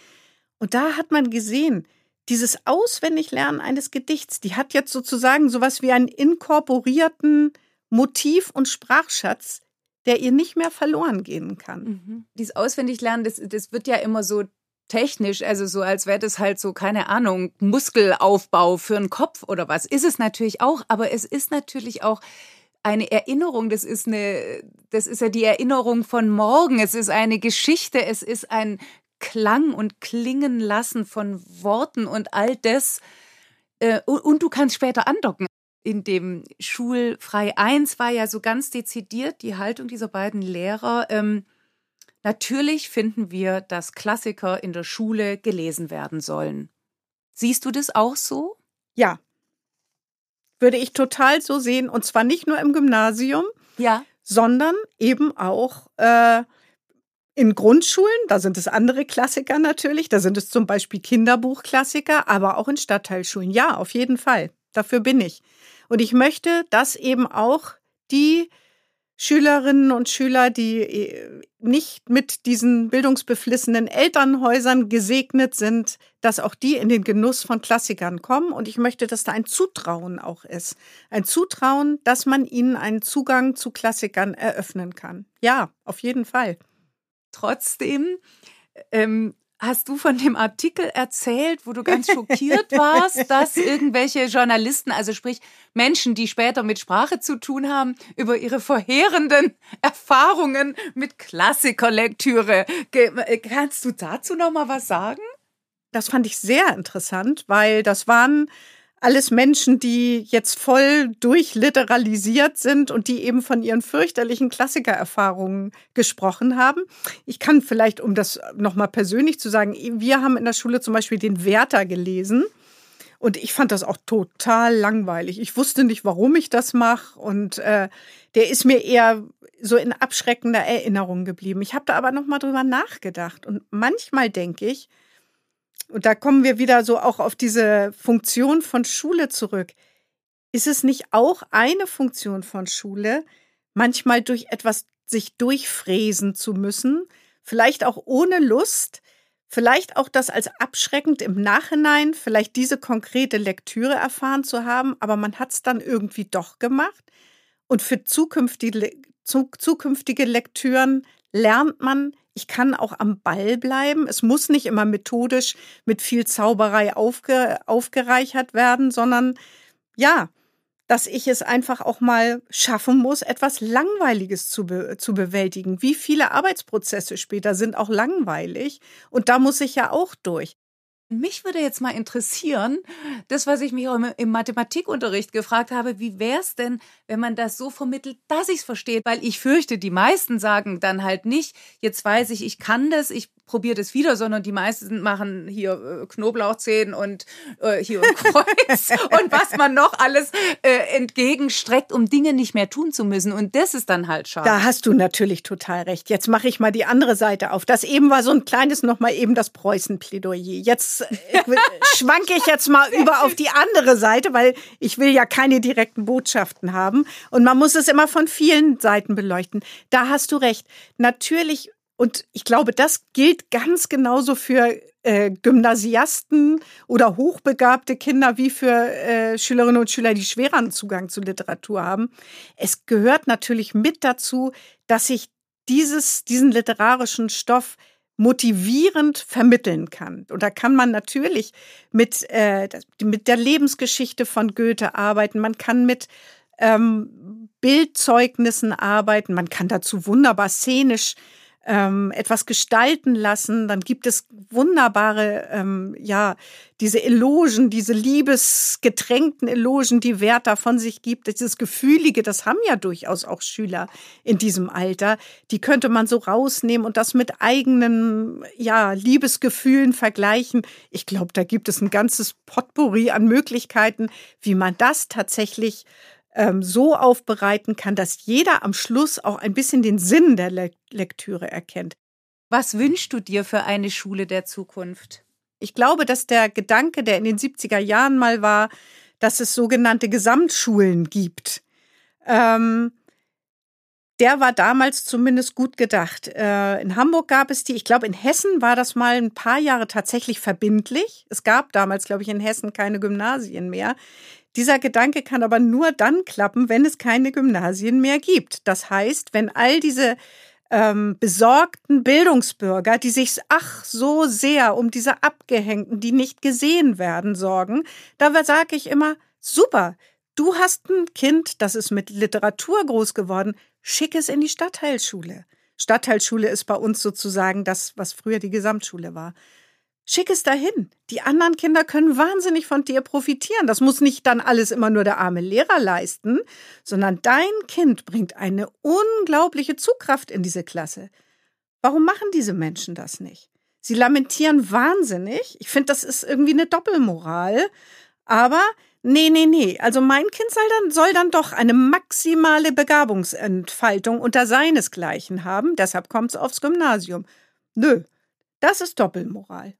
Und da hat man gesehen, dieses Auswendiglernen eines Gedichts, die hat jetzt sozusagen sowas wie einen inkorporierten Motiv- und Sprachschatz, der ihr nicht mehr verloren gehen kann. Mhm. Dieses Auswendiglernen, das, das wird ja immer so technisch, also so als wäre das halt so, keine Ahnung, Muskelaufbau für einen Kopf oder was. Ist es natürlich auch, aber es ist natürlich auch eine Erinnerung, das ist eine, das ist ja die Erinnerung von morgen, es ist eine Geschichte, es ist ein Klang und Klingen lassen von Worten und all das. Äh, und du kannst später andocken. In dem Schulfrei 1 war ja so ganz dezidiert die Haltung dieser beiden Lehrer. Ähm, natürlich finden wir, dass Klassiker in der Schule gelesen werden sollen. Siehst du das auch so? Ja, würde ich total so sehen. Und zwar nicht nur im Gymnasium, ja. sondern eben auch äh, in Grundschulen. Da sind es andere Klassiker natürlich. Da sind es zum Beispiel Kinderbuchklassiker, aber auch in Stadtteilschulen. Ja, auf jeden Fall. Dafür bin ich. Und ich möchte, dass eben auch die Schülerinnen und Schüler, die äh, nicht mit diesen bildungsbeflissenen Elternhäusern gesegnet sind, dass auch die in den Genuss von Klassikern kommen. Und ich möchte, dass da ein Zutrauen auch ist. Ein Zutrauen, dass man ihnen einen Zugang zu Klassikern eröffnen kann. Ja, auf jeden Fall. Trotzdem ähm, Hast du von dem Artikel erzählt, wo du ganz schockiert warst, dass irgendwelche Journalisten, also sprich Menschen, die später mit Sprache zu tun haben, über ihre vorherenden Erfahrungen mit Klassikerlektüre. Kannst du dazu noch mal was sagen? Das fand ich sehr interessant, weil das waren alles Menschen, die jetzt voll durchliteralisiert sind und die eben von ihren fürchterlichen Klassikererfahrungen gesprochen haben. Ich kann vielleicht, um das nochmal persönlich zu sagen, wir haben in der Schule zum Beispiel den Werther gelesen. Und ich fand das auch total langweilig. Ich wusste nicht, warum ich das mache. Und äh, der ist mir eher so in abschreckender Erinnerung geblieben. Ich habe da aber nochmal drüber nachgedacht. Und manchmal denke ich, und da kommen wir wieder so auch auf diese Funktion von Schule zurück. Ist es nicht auch eine Funktion von Schule, manchmal durch etwas sich durchfräsen zu müssen, vielleicht auch ohne Lust, vielleicht auch das als abschreckend im Nachhinein, vielleicht diese konkrete Lektüre erfahren zu haben, aber man hat es dann irgendwie doch gemacht. Und für zukünftige, zukünftige Lektüren lernt man, ich kann auch am Ball bleiben. Es muss nicht immer methodisch mit viel Zauberei aufge, aufgereichert werden, sondern ja, dass ich es einfach auch mal schaffen muss, etwas Langweiliges zu, be zu bewältigen. Wie viele Arbeitsprozesse später sind auch langweilig und da muss ich ja auch durch. Mich würde jetzt mal interessieren, das, was ich mich auch im, Mathematikunterricht gefragt habe, wie wäre es denn, wenn man das so vermittelt, dass ich es verstehe? Weil ich fürchte, die meisten sagen dann halt nicht, jetzt weiß ich, ich kann das, ich probiere das wieder, sondern die meisten machen hier äh, Knoblauchzehen und äh, hier ein Kreuz und was man noch alles äh, entgegenstreckt, um Dinge nicht mehr tun zu müssen. Und das ist dann halt schade. Da hast du natürlich total recht. Jetzt mache ich mal die andere Seite auf. Das eben war so ein kleines nochmal eben das Preußen-Plädoyer. Jetzt äh, schwanke ich jetzt mal über auf die andere Seite, weil ich will ja keine direkten Botschaften haben. Und man muss es immer von vielen Seiten beleuchten. Da hast du recht. Natürlich und ich glaube, das gilt ganz genauso für äh, Gymnasiasten oder hochbegabte Kinder wie für äh, Schülerinnen und Schüler, die schwereren Zugang zu Literatur haben. Es gehört natürlich mit dazu, dass ich dieses, diesen literarischen Stoff motivierend vermitteln kann. Und da kann man natürlich mit, äh, mit der Lebensgeschichte von Goethe arbeiten. Man kann mit ähm, Bildzeugnissen arbeiten. Man kann dazu wunderbar szenisch ähm, etwas gestalten lassen, dann gibt es wunderbare, ähm, ja, diese Elogen, diese liebesgetränkten Elogen, die Werther von sich gibt, dieses Gefühlige, das haben ja durchaus auch Schüler in diesem Alter. Die könnte man so rausnehmen und das mit eigenen, ja, Liebesgefühlen vergleichen. Ich glaube, da gibt es ein ganzes Potpourri an Möglichkeiten, wie man das tatsächlich ähm, so aufbereiten kann, dass jeder am Schluss auch ein bisschen den Sinn der Le Lektüre erkennt. Was wünschst du dir für eine Schule der Zukunft? Ich glaube, dass der Gedanke, der in den 70er Jahren mal war, dass es sogenannte Gesamtschulen gibt, ähm, der war damals zumindest gut gedacht. Äh, in Hamburg gab es die, ich glaube, in Hessen war das mal ein paar Jahre tatsächlich verbindlich. Es gab damals, glaube ich, in Hessen keine Gymnasien mehr. Dieser Gedanke kann aber nur dann klappen, wenn es keine Gymnasien mehr gibt. Das heißt, wenn all diese ähm, besorgten Bildungsbürger, die sich ach so sehr um diese Abgehängten, die nicht gesehen werden, sorgen, da sage ich immer, super, du hast ein Kind, das ist mit Literatur groß geworden, schick es in die Stadtteilschule. Stadtteilschule ist bei uns sozusagen das, was früher die Gesamtschule war. Schick es dahin. Die anderen Kinder können wahnsinnig von dir profitieren. Das muss nicht dann alles immer nur der arme Lehrer leisten, sondern dein Kind bringt eine unglaubliche Zugkraft in diese Klasse. Warum machen diese Menschen das nicht? Sie lamentieren wahnsinnig. Ich finde, das ist irgendwie eine Doppelmoral. Aber nee, nee, nee. Also mein Kind soll dann, soll dann doch eine maximale Begabungsentfaltung unter seinesgleichen haben. Deshalb kommt es aufs Gymnasium. Nö, das ist Doppelmoral.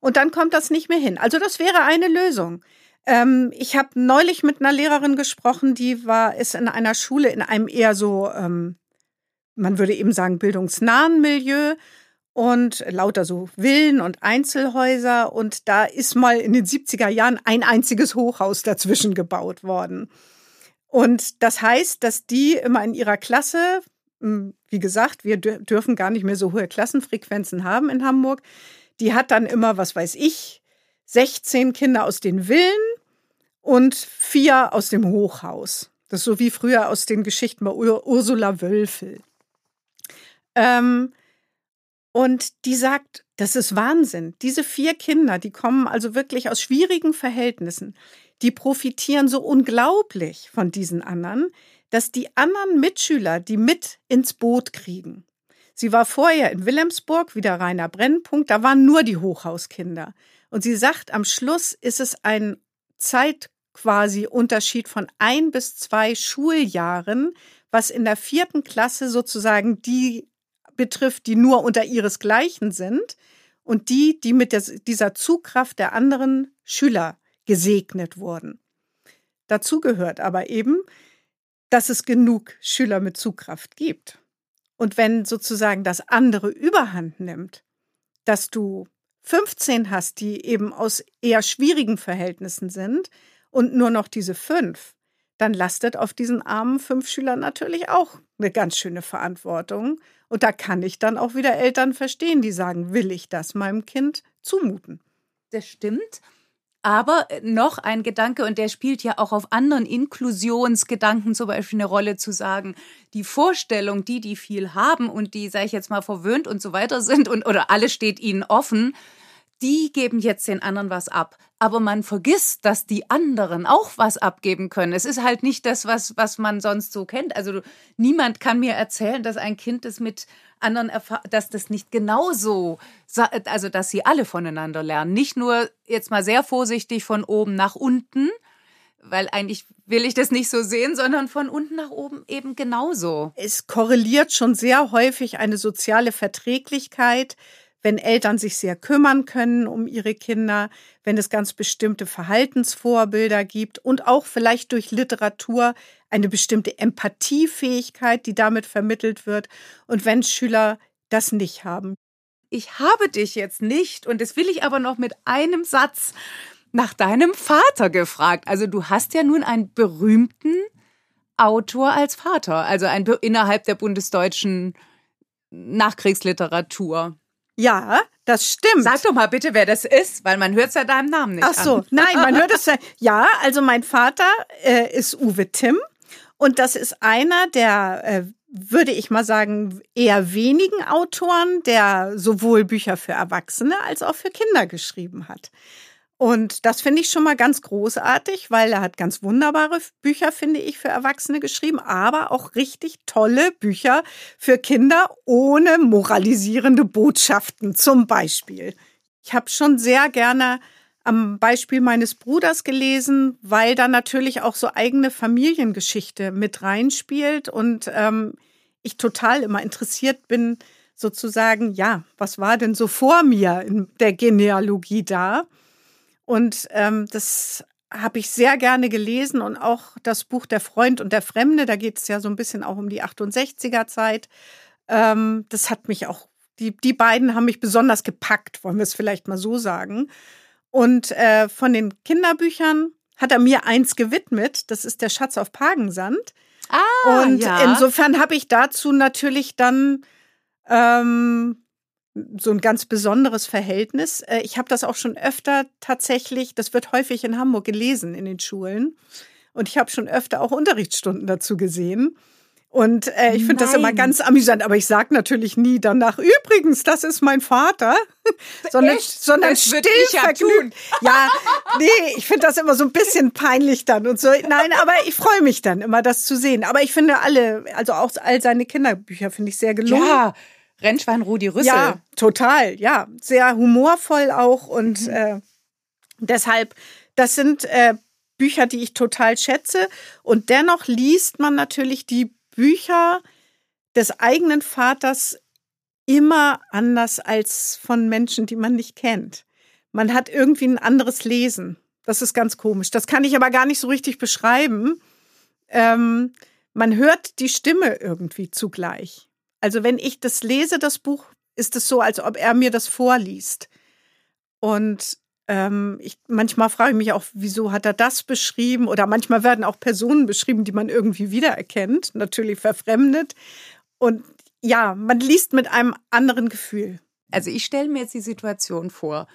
Und dann kommt das nicht mehr hin. Also das wäre eine Lösung. Ähm, ich habe neulich mit einer Lehrerin gesprochen, die war, ist in einer Schule in einem eher so, ähm, man würde eben sagen, bildungsnahen Milieu und lauter so Villen und Einzelhäuser. Und da ist mal in den 70er Jahren ein einziges Hochhaus dazwischen gebaut worden. Und das heißt, dass die immer in ihrer Klasse, hm, wie gesagt, wir dürfen gar nicht mehr so hohe Klassenfrequenzen haben in Hamburg, die hat dann immer, was weiß ich, 16 Kinder aus den Villen und vier aus dem Hochhaus. Das ist so wie früher aus den Geschichten bei Ur Ursula Wölfel. Ähm, und die sagt, das ist Wahnsinn. Diese vier Kinder, die kommen also wirklich aus schwierigen Verhältnissen, die profitieren so unglaublich von diesen anderen, dass die anderen Mitschüler die mit ins Boot kriegen. Sie war vorher in Wilhelmsburg, wieder reiner Brennpunkt, da waren nur die Hochhauskinder. Und sie sagt, am Schluss ist es ein Zeit quasi Unterschied von ein bis zwei Schuljahren, was in der vierten Klasse sozusagen die betrifft, die nur unter ihresgleichen sind und die, die mit der, dieser Zugkraft der anderen Schüler gesegnet wurden. Dazu gehört aber eben, dass es genug Schüler mit Zugkraft gibt. Und wenn sozusagen das andere überhand nimmt, dass du 15 hast, die eben aus eher schwierigen Verhältnissen sind und nur noch diese fünf, dann lastet auf diesen armen fünf Schülern natürlich auch eine ganz schöne Verantwortung. Und da kann ich dann auch wieder Eltern verstehen, die sagen, will ich das meinem Kind zumuten? Das stimmt. Aber noch ein Gedanke, und der spielt ja auch auf anderen Inklusionsgedanken zum Beispiel eine Rolle, zu sagen, die Vorstellung, die, die viel haben und die, sage ich jetzt mal, verwöhnt und so weiter sind und oder alles steht ihnen offen, die geben jetzt den anderen was ab. Aber man vergisst, dass die anderen auch was abgeben können. Es ist halt nicht das, was, was man sonst so kennt. Also niemand kann mir erzählen, dass ein Kind das mit anderen, dass das nicht genauso, also dass sie alle voneinander lernen. Nicht nur jetzt mal sehr vorsichtig von oben nach unten, weil eigentlich will ich das nicht so sehen, sondern von unten nach oben eben genauso. Es korreliert schon sehr häufig eine soziale Verträglichkeit wenn Eltern sich sehr kümmern können um ihre Kinder, wenn es ganz bestimmte Verhaltensvorbilder gibt und auch vielleicht durch Literatur eine bestimmte Empathiefähigkeit, die damit vermittelt wird und wenn Schüler das nicht haben. Ich habe dich jetzt nicht und das will ich aber noch mit einem Satz nach deinem Vater gefragt. Also du hast ja nun einen berühmten Autor als Vater, also ein, innerhalb der bundesdeutschen Nachkriegsliteratur. Ja, das stimmt. Sag doch mal bitte, wer das ist, weil man hört es ja deinem Namen nicht Ach so, an. nein, man hört es ja. Ja, also mein Vater äh, ist Uwe Timm und das ist einer der, äh, würde ich mal sagen, eher wenigen Autoren, der sowohl Bücher für Erwachsene als auch für Kinder geschrieben hat. Und das finde ich schon mal ganz großartig, weil er hat ganz wunderbare Bücher, finde ich, für Erwachsene geschrieben, aber auch richtig tolle Bücher für Kinder ohne moralisierende Botschaften zum Beispiel. Ich habe schon sehr gerne am Beispiel meines Bruders gelesen, weil da natürlich auch so eigene Familiengeschichte mit reinspielt und ähm, ich total immer interessiert bin, sozusagen, ja, was war denn so vor mir in der Genealogie da? Und ähm, das habe ich sehr gerne gelesen und auch das Buch Der Freund und der Fremde, da geht es ja so ein bisschen auch um die 68er Zeit. Ähm, das hat mich auch, die, die beiden haben mich besonders gepackt, wollen wir es vielleicht mal so sagen. Und äh, von den Kinderbüchern hat er mir eins gewidmet, das ist der Schatz auf Pagensand. Ah, und ja. insofern habe ich dazu natürlich dann ähm, so ein ganz besonderes Verhältnis. Äh, ich habe das auch schon öfter tatsächlich, das wird häufig in Hamburg gelesen in den Schulen. Und ich habe schon öfter auch Unterrichtsstunden dazu gesehen. Und äh, ich finde das immer ganz amüsant, aber ich sage natürlich nie danach, übrigens, das ist mein Vater, sondern, Echt? sondern Das still ich ja vergnügt. Ja, nee, ich finde das immer so ein bisschen peinlich dann und so. Nein, aber ich freue mich dann immer, das zu sehen. Aber ich finde alle, also auch all seine Kinderbücher finde ich sehr gelungen. Ja, Rennschwein Rudi Rüssel. Ja, total, ja. Sehr humorvoll auch und Mhm. äh, deshalb, das sind äh, Bücher, die ich total schätze. Und dennoch liest man natürlich die Bücher des eigenen Vaters immer anders als von Menschen, die man nicht kennt. Man hat irgendwie ein anderes Lesen. Das ist ganz komisch. Das kann ich aber gar nicht so richtig beschreiben. Ähm, man hört die Stimme irgendwie zugleich. Also wenn ich das lese, das Buch, ist es so, als ob er mir das vorliest. Und ähm, ich, manchmal frage ich mich auch, wieso hat er das beschrieben? Oder manchmal werden auch Personen beschrieben, die man irgendwie wiedererkennt, natürlich verfremdet. Und ja, man liest mit einem anderen Gefühl. Also ich stelle mir jetzt die Situation vor.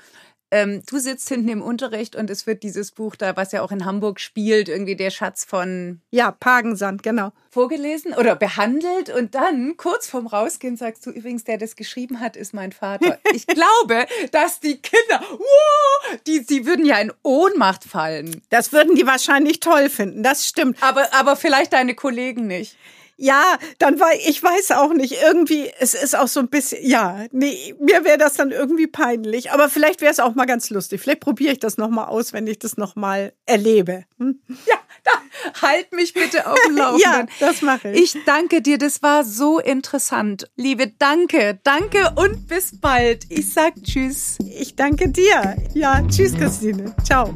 Ähm, du sitzt hinten im Unterricht und es wird dieses Buch da, was ja auch in Hamburg spielt, irgendwie der Schatz von Ja, Pagensand, genau. vorgelesen oder behandelt und dann kurz vorm Rausgehen sagst du übrigens, der das geschrieben hat, ist mein Vater. Ich glaube, dass die Kinder, wow, die, die würden ja in Ohnmacht fallen. Das würden die wahrscheinlich toll finden, das stimmt. Aber, aber vielleicht deine Kollegen nicht. Ja, dann war ich weiß auch nicht, irgendwie, es ist auch so ein bisschen, ja, nee, mir wäre das dann irgendwie peinlich, aber vielleicht wäre es auch mal ganz lustig. Vielleicht probiere ich das nochmal aus, wenn ich das nochmal erlebe. Hm? Ja, da, halt mich bitte auf dem Laufenden. Ja, das mache ich. Ich danke dir, das war so interessant. Liebe, danke, danke und bis bald. Ich sag Tschüss. Ich danke dir. Ja, tschüss, Christine. Ciao.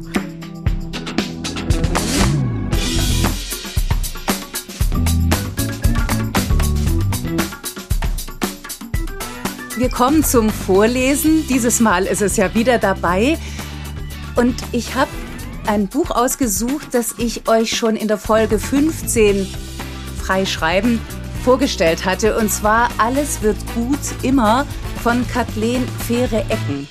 Wir kommen zum Vorlesen. Dieses Mal ist es ja wieder dabei. Und ich habe ein Buch ausgesucht, das ich euch schon in der Folge 15 Freischreiben vorgestellt hatte. Und zwar Alles wird gut immer von Kathleen Fähre-Ecken.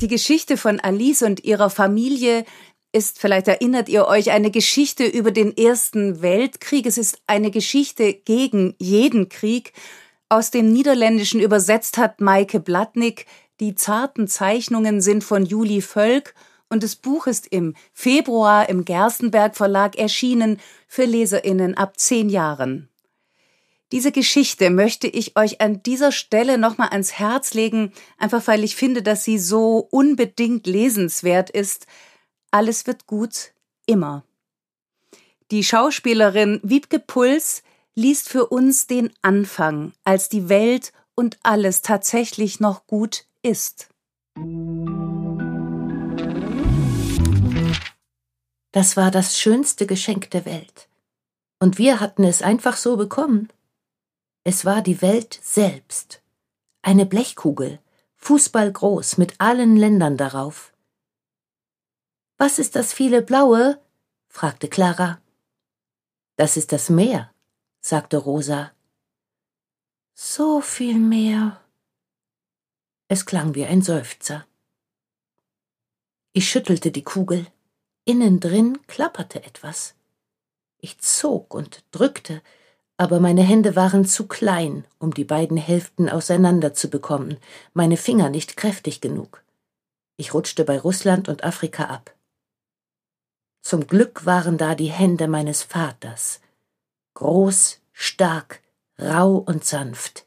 Die Geschichte von Alice und ihrer Familie ist, vielleicht erinnert ihr euch, eine Geschichte über den Ersten Weltkrieg. Es ist eine Geschichte gegen jeden Krieg. Aus dem Niederländischen übersetzt hat Maike Blatnik. Die zarten Zeichnungen sind von Juli Völk und das Buch ist im Februar im Gerstenberg Verlag erschienen für Leserinnen ab zehn Jahren. Diese Geschichte möchte ich euch an dieser Stelle nochmal ans Herz legen, einfach weil ich finde, dass sie so unbedingt lesenswert ist. Alles wird gut, immer. Die Schauspielerin Wiebke Puls liest für uns den Anfang, als die Welt und alles tatsächlich noch gut ist. Das war das schönste Geschenk der Welt. Und wir hatten es einfach so bekommen. Es war die Welt selbst. Eine Blechkugel, fußballgroß, mit allen Ländern darauf. Was ist das viele Blaue? fragte Clara. Das ist das Meer, sagte Rosa. So viel Meer. Es klang wie ein Seufzer. Ich schüttelte die Kugel. Innen drin klapperte etwas. Ich zog und drückte, aber meine Hände waren zu klein, um die beiden Hälften auseinanderzubekommen, meine Finger nicht kräftig genug. Ich rutschte bei Russland und Afrika ab. Zum Glück waren da die Hände meines Vaters, groß, stark, rau und sanft,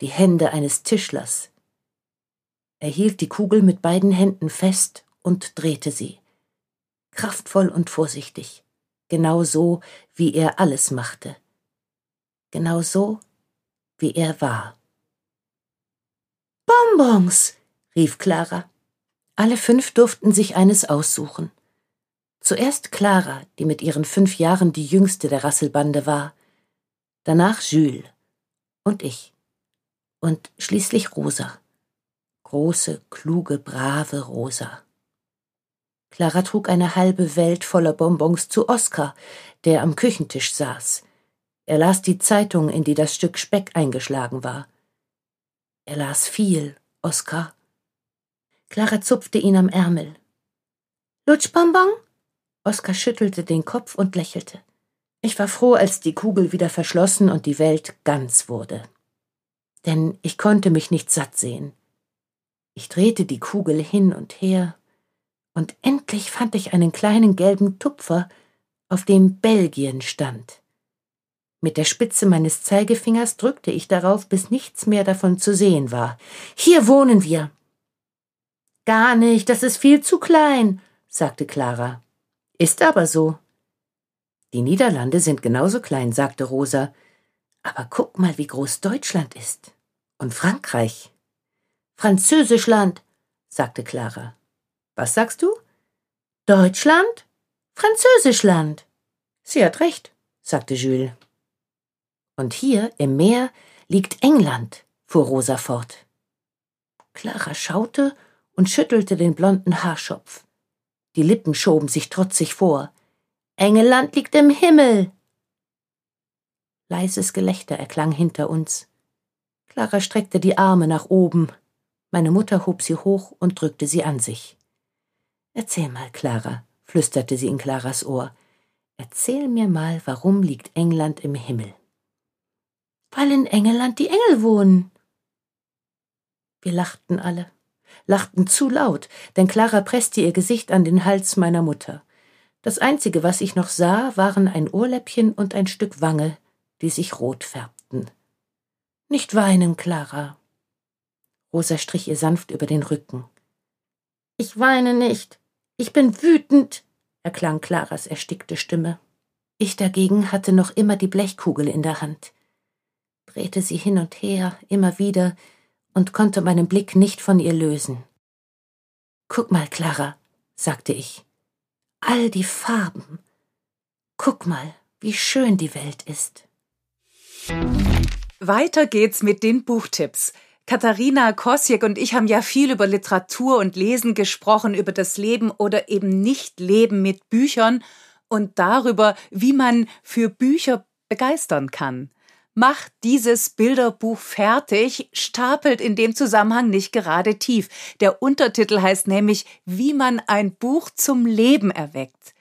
die Hände eines Tischlers. Er hielt die Kugel mit beiden Händen fest und drehte sie. Kraftvoll und vorsichtig, genau so, wie er alles machte genau so, wie er war. Bonbons, rief Clara. Alle fünf durften sich eines aussuchen. Zuerst Clara, die mit ihren fünf Jahren die jüngste der Rasselbande war, danach Jules und ich und schließlich Rosa. Große, kluge, brave Rosa. Clara trug eine halbe Welt voller Bonbons zu Oskar, der am Küchentisch saß, er las die Zeitung, in die das Stück Speck eingeschlagen war. Er las viel, Oskar. Clara zupfte ihn am Ärmel. Lutschbonbon? Oskar schüttelte den Kopf und lächelte. Ich war froh, als die Kugel wieder verschlossen und die Welt ganz wurde. Denn ich konnte mich nicht satt sehen. Ich drehte die Kugel hin und her, und endlich fand ich einen kleinen gelben Tupfer, auf dem Belgien stand. Mit der Spitze meines Zeigefingers drückte ich darauf, bis nichts mehr davon zu sehen war. Hier wohnen wir. Gar nicht, das ist viel zu klein, sagte Clara. Ist aber so. Die Niederlande sind genauso klein, sagte Rosa. Aber guck mal, wie groß Deutschland ist. Und Frankreich. Französischland, sagte Clara. Was sagst du? Deutschland? Französischland. Sie hat recht, sagte Jules. Und hier im Meer liegt England, fuhr Rosa fort. Clara schaute und schüttelte den blonden Haarschopf. Die Lippen schoben sich trotzig vor. England liegt im Himmel. Leises Gelächter erklang hinter uns. Clara streckte die Arme nach oben. Meine Mutter hob sie hoch und drückte sie an sich. Erzähl mal, Clara, flüsterte sie in Claras Ohr. Erzähl mir mal, warum liegt England im Himmel? weil in Engeland die Engel wohnen. Wir lachten alle, lachten zu laut, denn Clara presste ihr Gesicht an den Hals meiner Mutter. Das Einzige, was ich noch sah, waren ein Ohrläppchen und ein Stück Wange, die sich rot färbten. Nicht weinen, Clara. Rosa strich ihr sanft über den Rücken. Ich weine nicht. Ich bin wütend, erklang Claras erstickte Stimme. Ich dagegen hatte noch immer die Blechkugel in der Hand drehte sie hin und her, immer wieder, und konnte meinen Blick nicht von ihr lösen. Guck mal, Clara, sagte ich. All die Farben. Guck mal, wie schön die Welt ist. Weiter geht's mit den Buchtipps. Katharina Kosiek und ich haben ja viel über Literatur und Lesen gesprochen, über das Leben oder eben Nicht-Leben mit Büchern und darüber, wie man für Bücher begeistern kann. Macht dieses Bilderbuch fertig, stapelt in dem Zusammenhang nicht gerade tief. Der Untertitel heißt nämlich Wie man ein Buch zum Leben erweckt.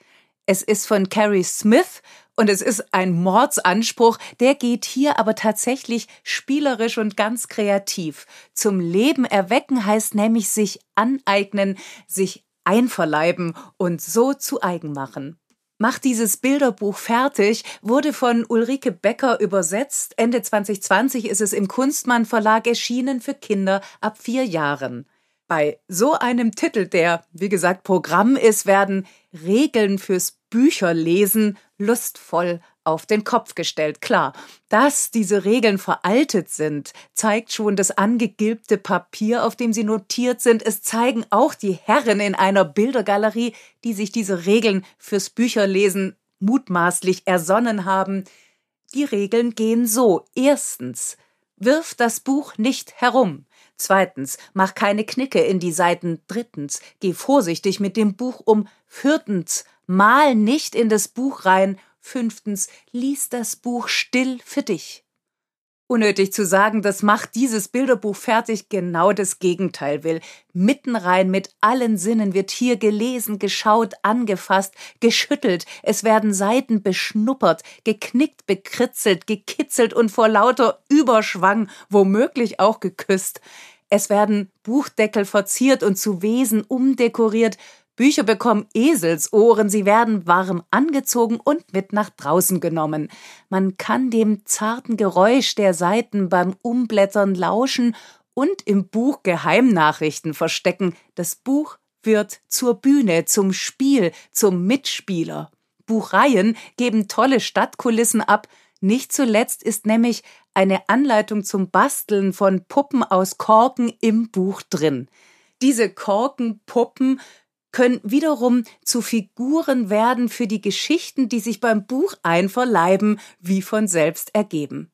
Es ist von Carrie Smith und es ist ein Mordsanspruch, der geht hier aber tatsächlich spielerisch und ganz kreativ. Zum Leben erwecken heißt nämlich sich aneignen, sich einverleiben und so zu eigen machen. Macht dieses Bilderbuch fertig, wurde von Ulrike Becker übersetzt. Ende 2020 ist es im Kunstmann Verlag erschienen für Kinder ab vier Jahren. Bei so einem Titel, der, wie gesagt, Programm ist, werden Regeln fürs Bücherlesen lustvoll auf den Kopf gestellt. Klar, dass diese Regeln veraltet sind, zeigt schon das angegilbte Papier, auf dem sie notiert sind. Es zeigen auch die Herren in einer Bildergalerie, die sich diese Regeln fürs Bücherlesen mutmaßlich ersonnen haben. Die Regeln gehen so. Erstens, wirf das Buch nicht herum. Zweitens, mach keine Knicke in die Seiten. Drittens, geh vorsichtig mit dem Buch um. Viertens, mal nicht in das Buch rein Fünftens, lies das Buch still für dich. Unnötig zu sagen, das macht dieses Bilderbuch fertig, genau das Gegenteil will. Mitten rein mit allen Sinnen wird hier gelesen, geschaut, angefasst, geschüttelt, es werden Seiten beschnuppert, geknickt, bekritzelt, gekitzelt und vor lauter Überschwang womöglich auch geküsst. Es werden Buchdeckel verziert und zu Wesen umdekoriert, Bücher bekommen Eselsohren, sie werden warm angezogen und mit nach draußen genommen. Man kann dem zarten Geräusch der Seiten beim Umblättern lauschen und im Buch Geheimnachrichten verstecken. Das Buch wird zur Bühne, zum Spiel, zum Mitspieler. Buchreihen geben tolle Stadtkulissen ab. Nicht zuletzt ist nämlich eine Anleitung zum Basteln von Puppen aus Korken im Buch drin. Diese Korkenpuppen können wiederum zu Figuren werden für die Geschichten, die sich beim Buch einverleiben, wie von selbst ergeben.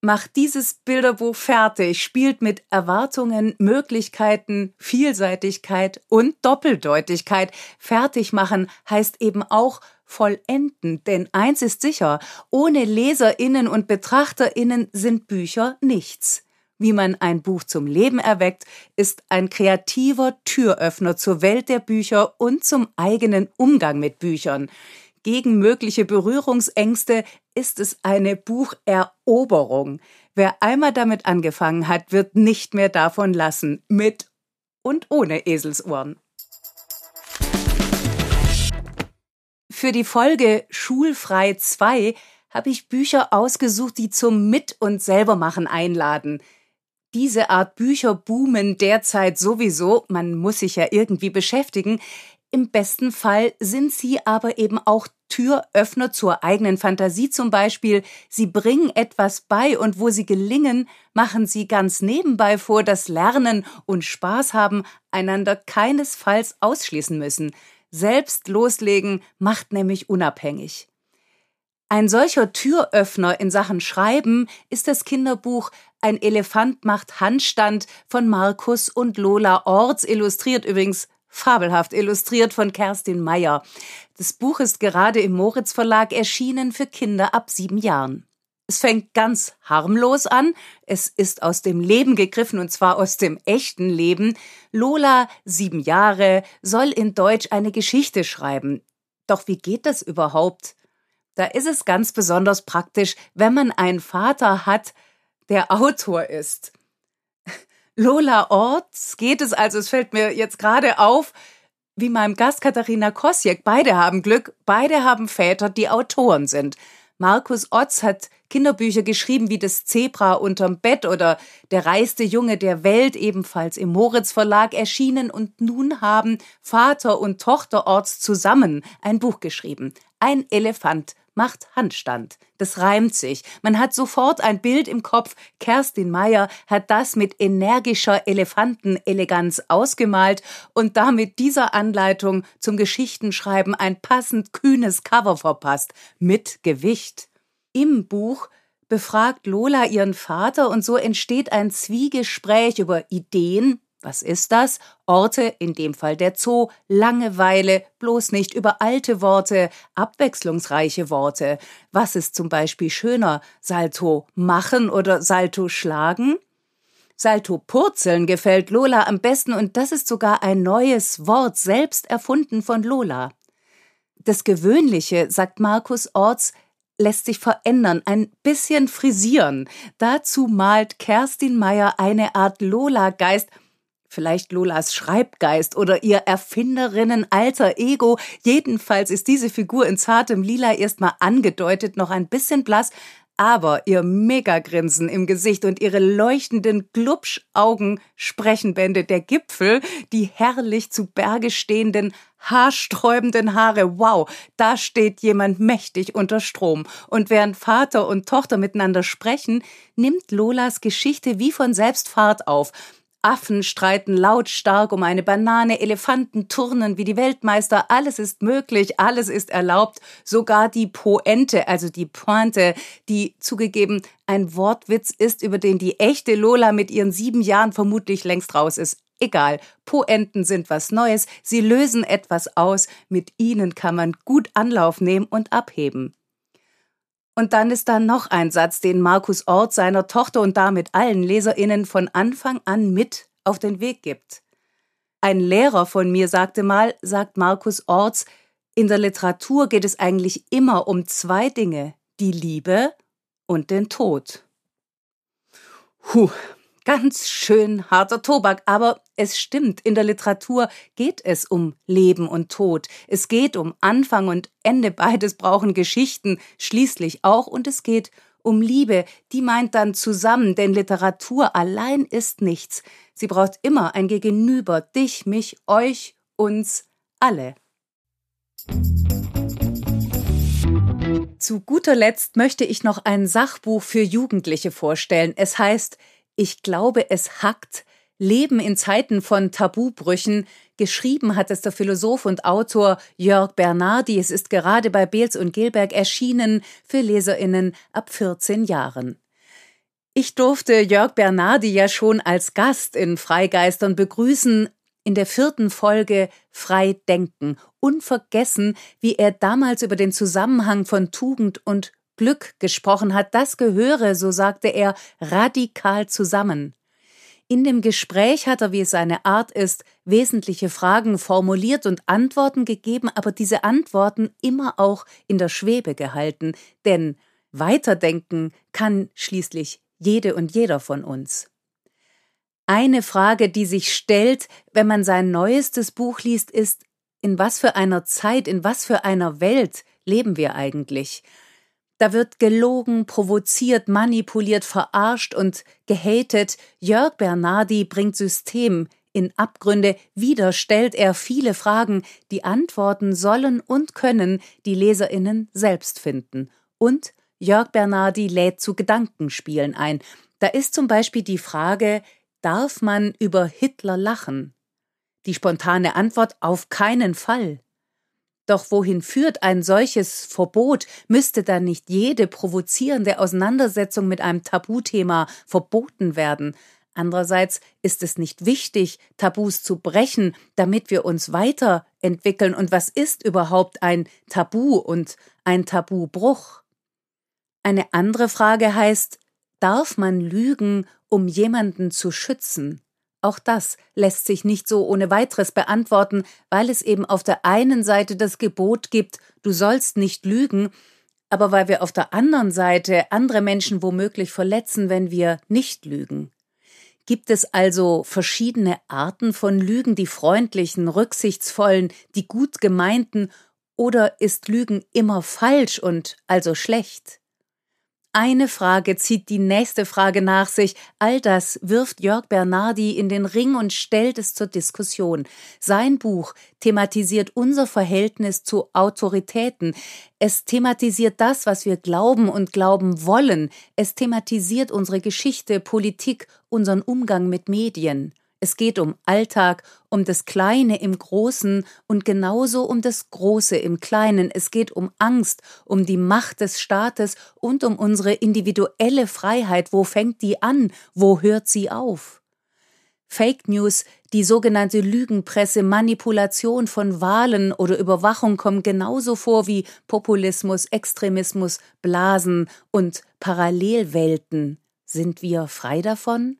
Macht dieses Bilderbuch fertig, spielt mit Erwartungen, Möglichkeiten, Vielseitigkeit und Doppeldeutigkeit. Fertig machen heißt eben auch vollenden, denn eins ist sicher, ohne Leserinnen und Betrachterinnen sind Bücher nichts wie man ein Buch zum Leben erweckt, ist ein kreativer Türöffner zur Welt der Bücher und zum eigenen Umgang mit Büchern. Gegen mögliche Berührungsängste ist es eine Bucheroberung. Wer einmal damit angefangen hat, wird nicht mehr davon lassen, mit und ohne Eselsohren. Für die Folge Schulfrei 2 habe ich Bücher ausgesucht, die zum Mit- und Selbermachen einladen. Diese Art Bücher boomen derzeit sowieso, man muss sich ja irgendwie beschäftigen. Im besten Fall sind sie aber eben auch Türöffner zur eigenen Fantasie zum Beispiel. Sie bringen etwas bei und wo sie gelingen, machen sie ganz nebenbei vor, dass Lernen und Spaß haben einander keinesfalls ausschließen müssen. Selbst loslegen macht nämlich unabhängig. Ein solcher Türöffner in Sachen Schreiben ist das Kinderbuch Ein Elefant macht Handstand von Markus und Lola Orts, illustriert übrigens fabelhaft illustriert von Kerstin Meyer. Das Buch ist gerade im Moritz Verlag erschienen für Kinder ab sieben Jahren. Es fängt ganz harmlos an. Es ist aus dem Leben gegriffen und zwar aus dem echten Leben. Lola, sieben Jahre, soll in Deutsch eine Geschichte schreiben. Doch wie geht das überhaupt? Da ist es ganz besonders praktisch, wenn man einen Vater hat, der Autor ist. Lola Orts geht es also, es fällt mir jetzt gerade auf, wie meinem Gast Katharina Kosjek. Beide haben Glück, beide haben Väter, die Autoren sind. Markus Otz hat Kinderbücher geschrieben wie Das Zebra unterm Bett oder Der reichste Junge der Welt, ebenfalls im Moritz Verlag erschienen und nun haben Vater und Tochter Orts zusammen ein Buch geschrieben. Ein Elefant macht Handstand. Das reimt sich. Man hat sofort ein Bild im Kopf. Kerstin Meyer hat das mit energischer Elefanteneleganz ausgemalt und damit dieser Anleitung zum Geschichtenschreiben ein passend kühnes Cover verpasst. Mit Gewicht. Im Buch befragt Lola ihren Vater und so entsteht ein Zwiegespräch über Ideen, Was ist das? Orte, in dem Fall der Zoo, Langeweile, bloß nicht über alte Worte, abwechslungsreiche Worte. Was ist zum Beispiel schöner? Salto machen oder Salto schlagen? Salto purzeln gefällt Lola am besten und das ist sogar ein neues Wort, selbst erfunden von Lola. Das Gewöhnliche, sagt Markus Orts, lässt sich verändern, ein bisschen frisieren. Dazu malt Kerstin Meyer eine Art Lola-Geist, vielleicht Lolas Schreibgeist oder ihr Erfinderinnen alter Ego. Jedenfalls ist diese Figur in zartem Lila erstmal angedeutet, noch ein bisschen blass, aber ihr Megagrinsen im Gesicht und ihre leuchtenden Glubschaugen sprechen Bände der Gipfel, die herrlich zu Berge stehenden, haarsträubenden Haare. Wow, da steht jemand mächtig unter Strom. Und während Vater und Tochter miteinander sprechen, nimmt Lolas Geschichte wie von selbst Fahrt auf. Affen streiten lautstark um eine Banane, Elefanten turnen wie die Weltmeister, alles ist möglich, alles ist erlaubt, sogar die Poente, also die Pointe, die zugegeben ein Wortwitz ist, über den die echte Lola mit ihren sieben Jahren vermutlich längst raus ist. Egal, Poenten sind was Neues, sie lösen etwas aus, mit ihnen kann man gut Anlauf nehmen und abheben. Und dann ist da noch ein Satz, den Markus Ort seiner Tochter und damit allen Leserinnen von Anfang an mit auf den Weg gibt. Ein Lehrer von mir sagte mal, sagt Markus Orts, in der Literatur geht es eigentlich immer um zwei Dinge, die Liebe und den Tod. Puh, Ganz schön harter Tobak, aber es stimmt, in der Literatur geht es um Leben und Tod. Es geht um Anfang und Ende, beides brauchen Geschichten, schließlich auch, und es geht um Liebe, die meint dann zusammen, denn Literatur allein ist nichts. Sie braucht immer ein Gegenüber, dich, mich, euch, uns, alle. Zu guter Letzt möchte ich noch ein Sachbuch für Jugendliche vorstellen. Es heißt ich glaube, es hackt. Leben in Zeiten von Tabubrüchen. Geschrieben hat es der Philosoph und Autor Jörg Bernardi. Es ist gerade bei Beels und Gilberg erschienen für LeserInnen ab 14 Jahren. Ich durfte Jörg Bernardi ja schon als Gast in Freigeistern begrüßen, in der vierten Folge Frei Denken. Unvergessen, wie er damals über den Zusammenhang von Tugend und Glück gesprochen hat, das gehöre, so sagte er, radikal zusammen. In dem Gespräch hat er, wie es seine Art ist, wesentliche Fragen formuliert und Antworten gegeben, aber diese Antworten immer auch in der Schwebe gehalten, denn weiterdenken kann schließlich jede und jeder von uns. Eine Frage, die sich stellt, wenn man sein neuestes Buch liest, ist, in was für einer Zeit, in was für einer Welt leben wir eigentlich? Da wird gelogen, provoziert, manipuliert, verarscht und gehatet. Jörg Bernardi bringt System in Abgründe, wieder stellt er viele Fragen, die Antworten sollen und können die Leserinnen selbst finden. Und Jörg Bernardi lädt zu Gedankenspielen ein. Da ist zum Beispiel die Frage, darf man über Hitler lachen? Die spontane Antwort auf keinen Fall. Doch wohin führt ein solches Verbot? Müsste dann nicht jede provozierende Auseinandersetzung mit einem Tabuthema verboten werden? Andererseits ist es nicht wichtig, Tabus zu brechen, damit wir uns weiterentwickeln. Und was ist überhaupt ein Tabu und ein Tabubruch? Eine andere Frage heißt, darf man lügen, um jemanden zu schützen? Auch das lässt sich nicht so ohne weiteres beantworten, weil es eben auf der einen Seite das Gebot gibt, du sollst nicht lügen, aber weil wir auf der anderen Seite andere Menschen womöglich verletzen, wenn wir nicht lügen. Gibt es also verschiedene Arten von Lügen, die freundlichen, rücksichtsvollen, die gut gemeinten, oder ist Lügen immer falsch und also schlecht? Eine Frage zieht die nächste Frage nach sich. All das wirft Jörg Bernardi in den Ring und stellt es zur Diskussion. Sein Buch thematisiert unser Verhältnis zu Autoritäten. Es thematisiert das, was wir glauben und glauben wollen. Es thematisiert unsere Geschichte, Politik, unseren Umgang mit Medien. Es geht um Alltag, um das Kleine im Großen und genauso um das Große im Kleinen. Es geht um Angst, um die Macht des Staates und um unsere individuelle Freiheit. Wo fängt die an? Wo hört sie auf? Fake News, die sogenannte Lügenpresse, Manipulation von Wahlen oder Überwachung kommen genauso vor wie Populismus, Extremismus, Blasen und Parallelwelten. Sind wir frei davon?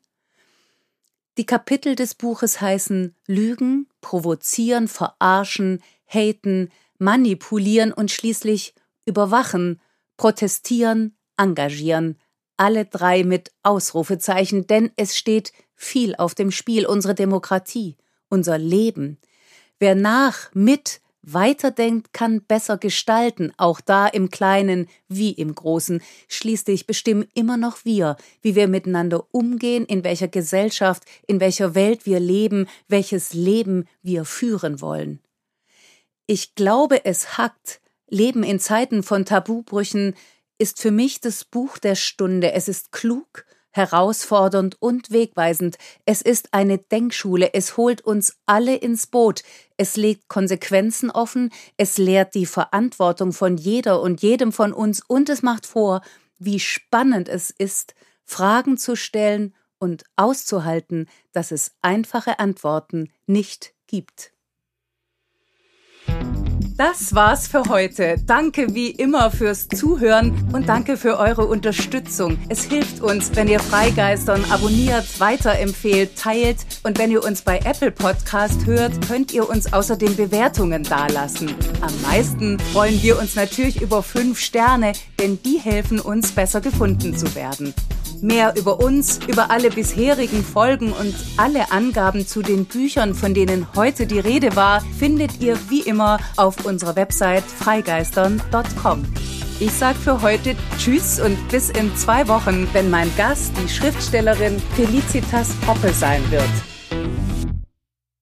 Die Kapitel des Buches heißen Lügen, Provozieren, Verarschen, Haten, Manipulieren und schließlich Überwachen, Protestieren, Engagieren, alle drei mit Ausrufezeichen, denn es steht viel auf dem Spiel, unsere Demokratie, unser Leben. Wer nach, mit, weiterdenkt, kann besser gestalten, auch da im Kleinen wie im Großen. Schließlich bestimmen immer noch wir, wie wir miteinander umgehen, in welcher Gesellschaft, in welcher Welt wir leben, welches Leben wir führen wollen. Ich glaube, es hackt, Leben in Zeiten von Tabubrüchen ist für mich das Buch der Stunde. Es ist klug, herausfordernd und wegweisend. Es ist eine Denkschule, es holt uns alle ins Boot, es legt Konsequenzen offen, es lehrt die Verantwortung von jeder und jedem von uns und es macht vor, wie spannend es ist, Fragen zu stellen und auszuhalten, dass es einfache Antworten nicht gibt. Das war's für heute. Danke wie immer fürs Zuhören und danke für eure Unterstützung. Es hilft uns, wenn ihr Freigeistern abonniert, weiterempfehlt, teilt und wenn ihr uns bei Apple Podcast hört, könnt ihr uns außerdem Bewertungen dalassen. Am meisten freuen wir uns natürlich über fünf Sterne, denn die helfen uns besser gefunden zu werden. Mehr über uns, über alle bisherigen Folgen und alle Angaben zu den Büchern, von denen heute die Rede war, findet ihr wie immer auf unserer Website freigeistern.com. Ich sage für heute Tschüss und bis in zwei Wochen, wenn mein Gast die Schriftstellerin Felicitas Poppe sein wird.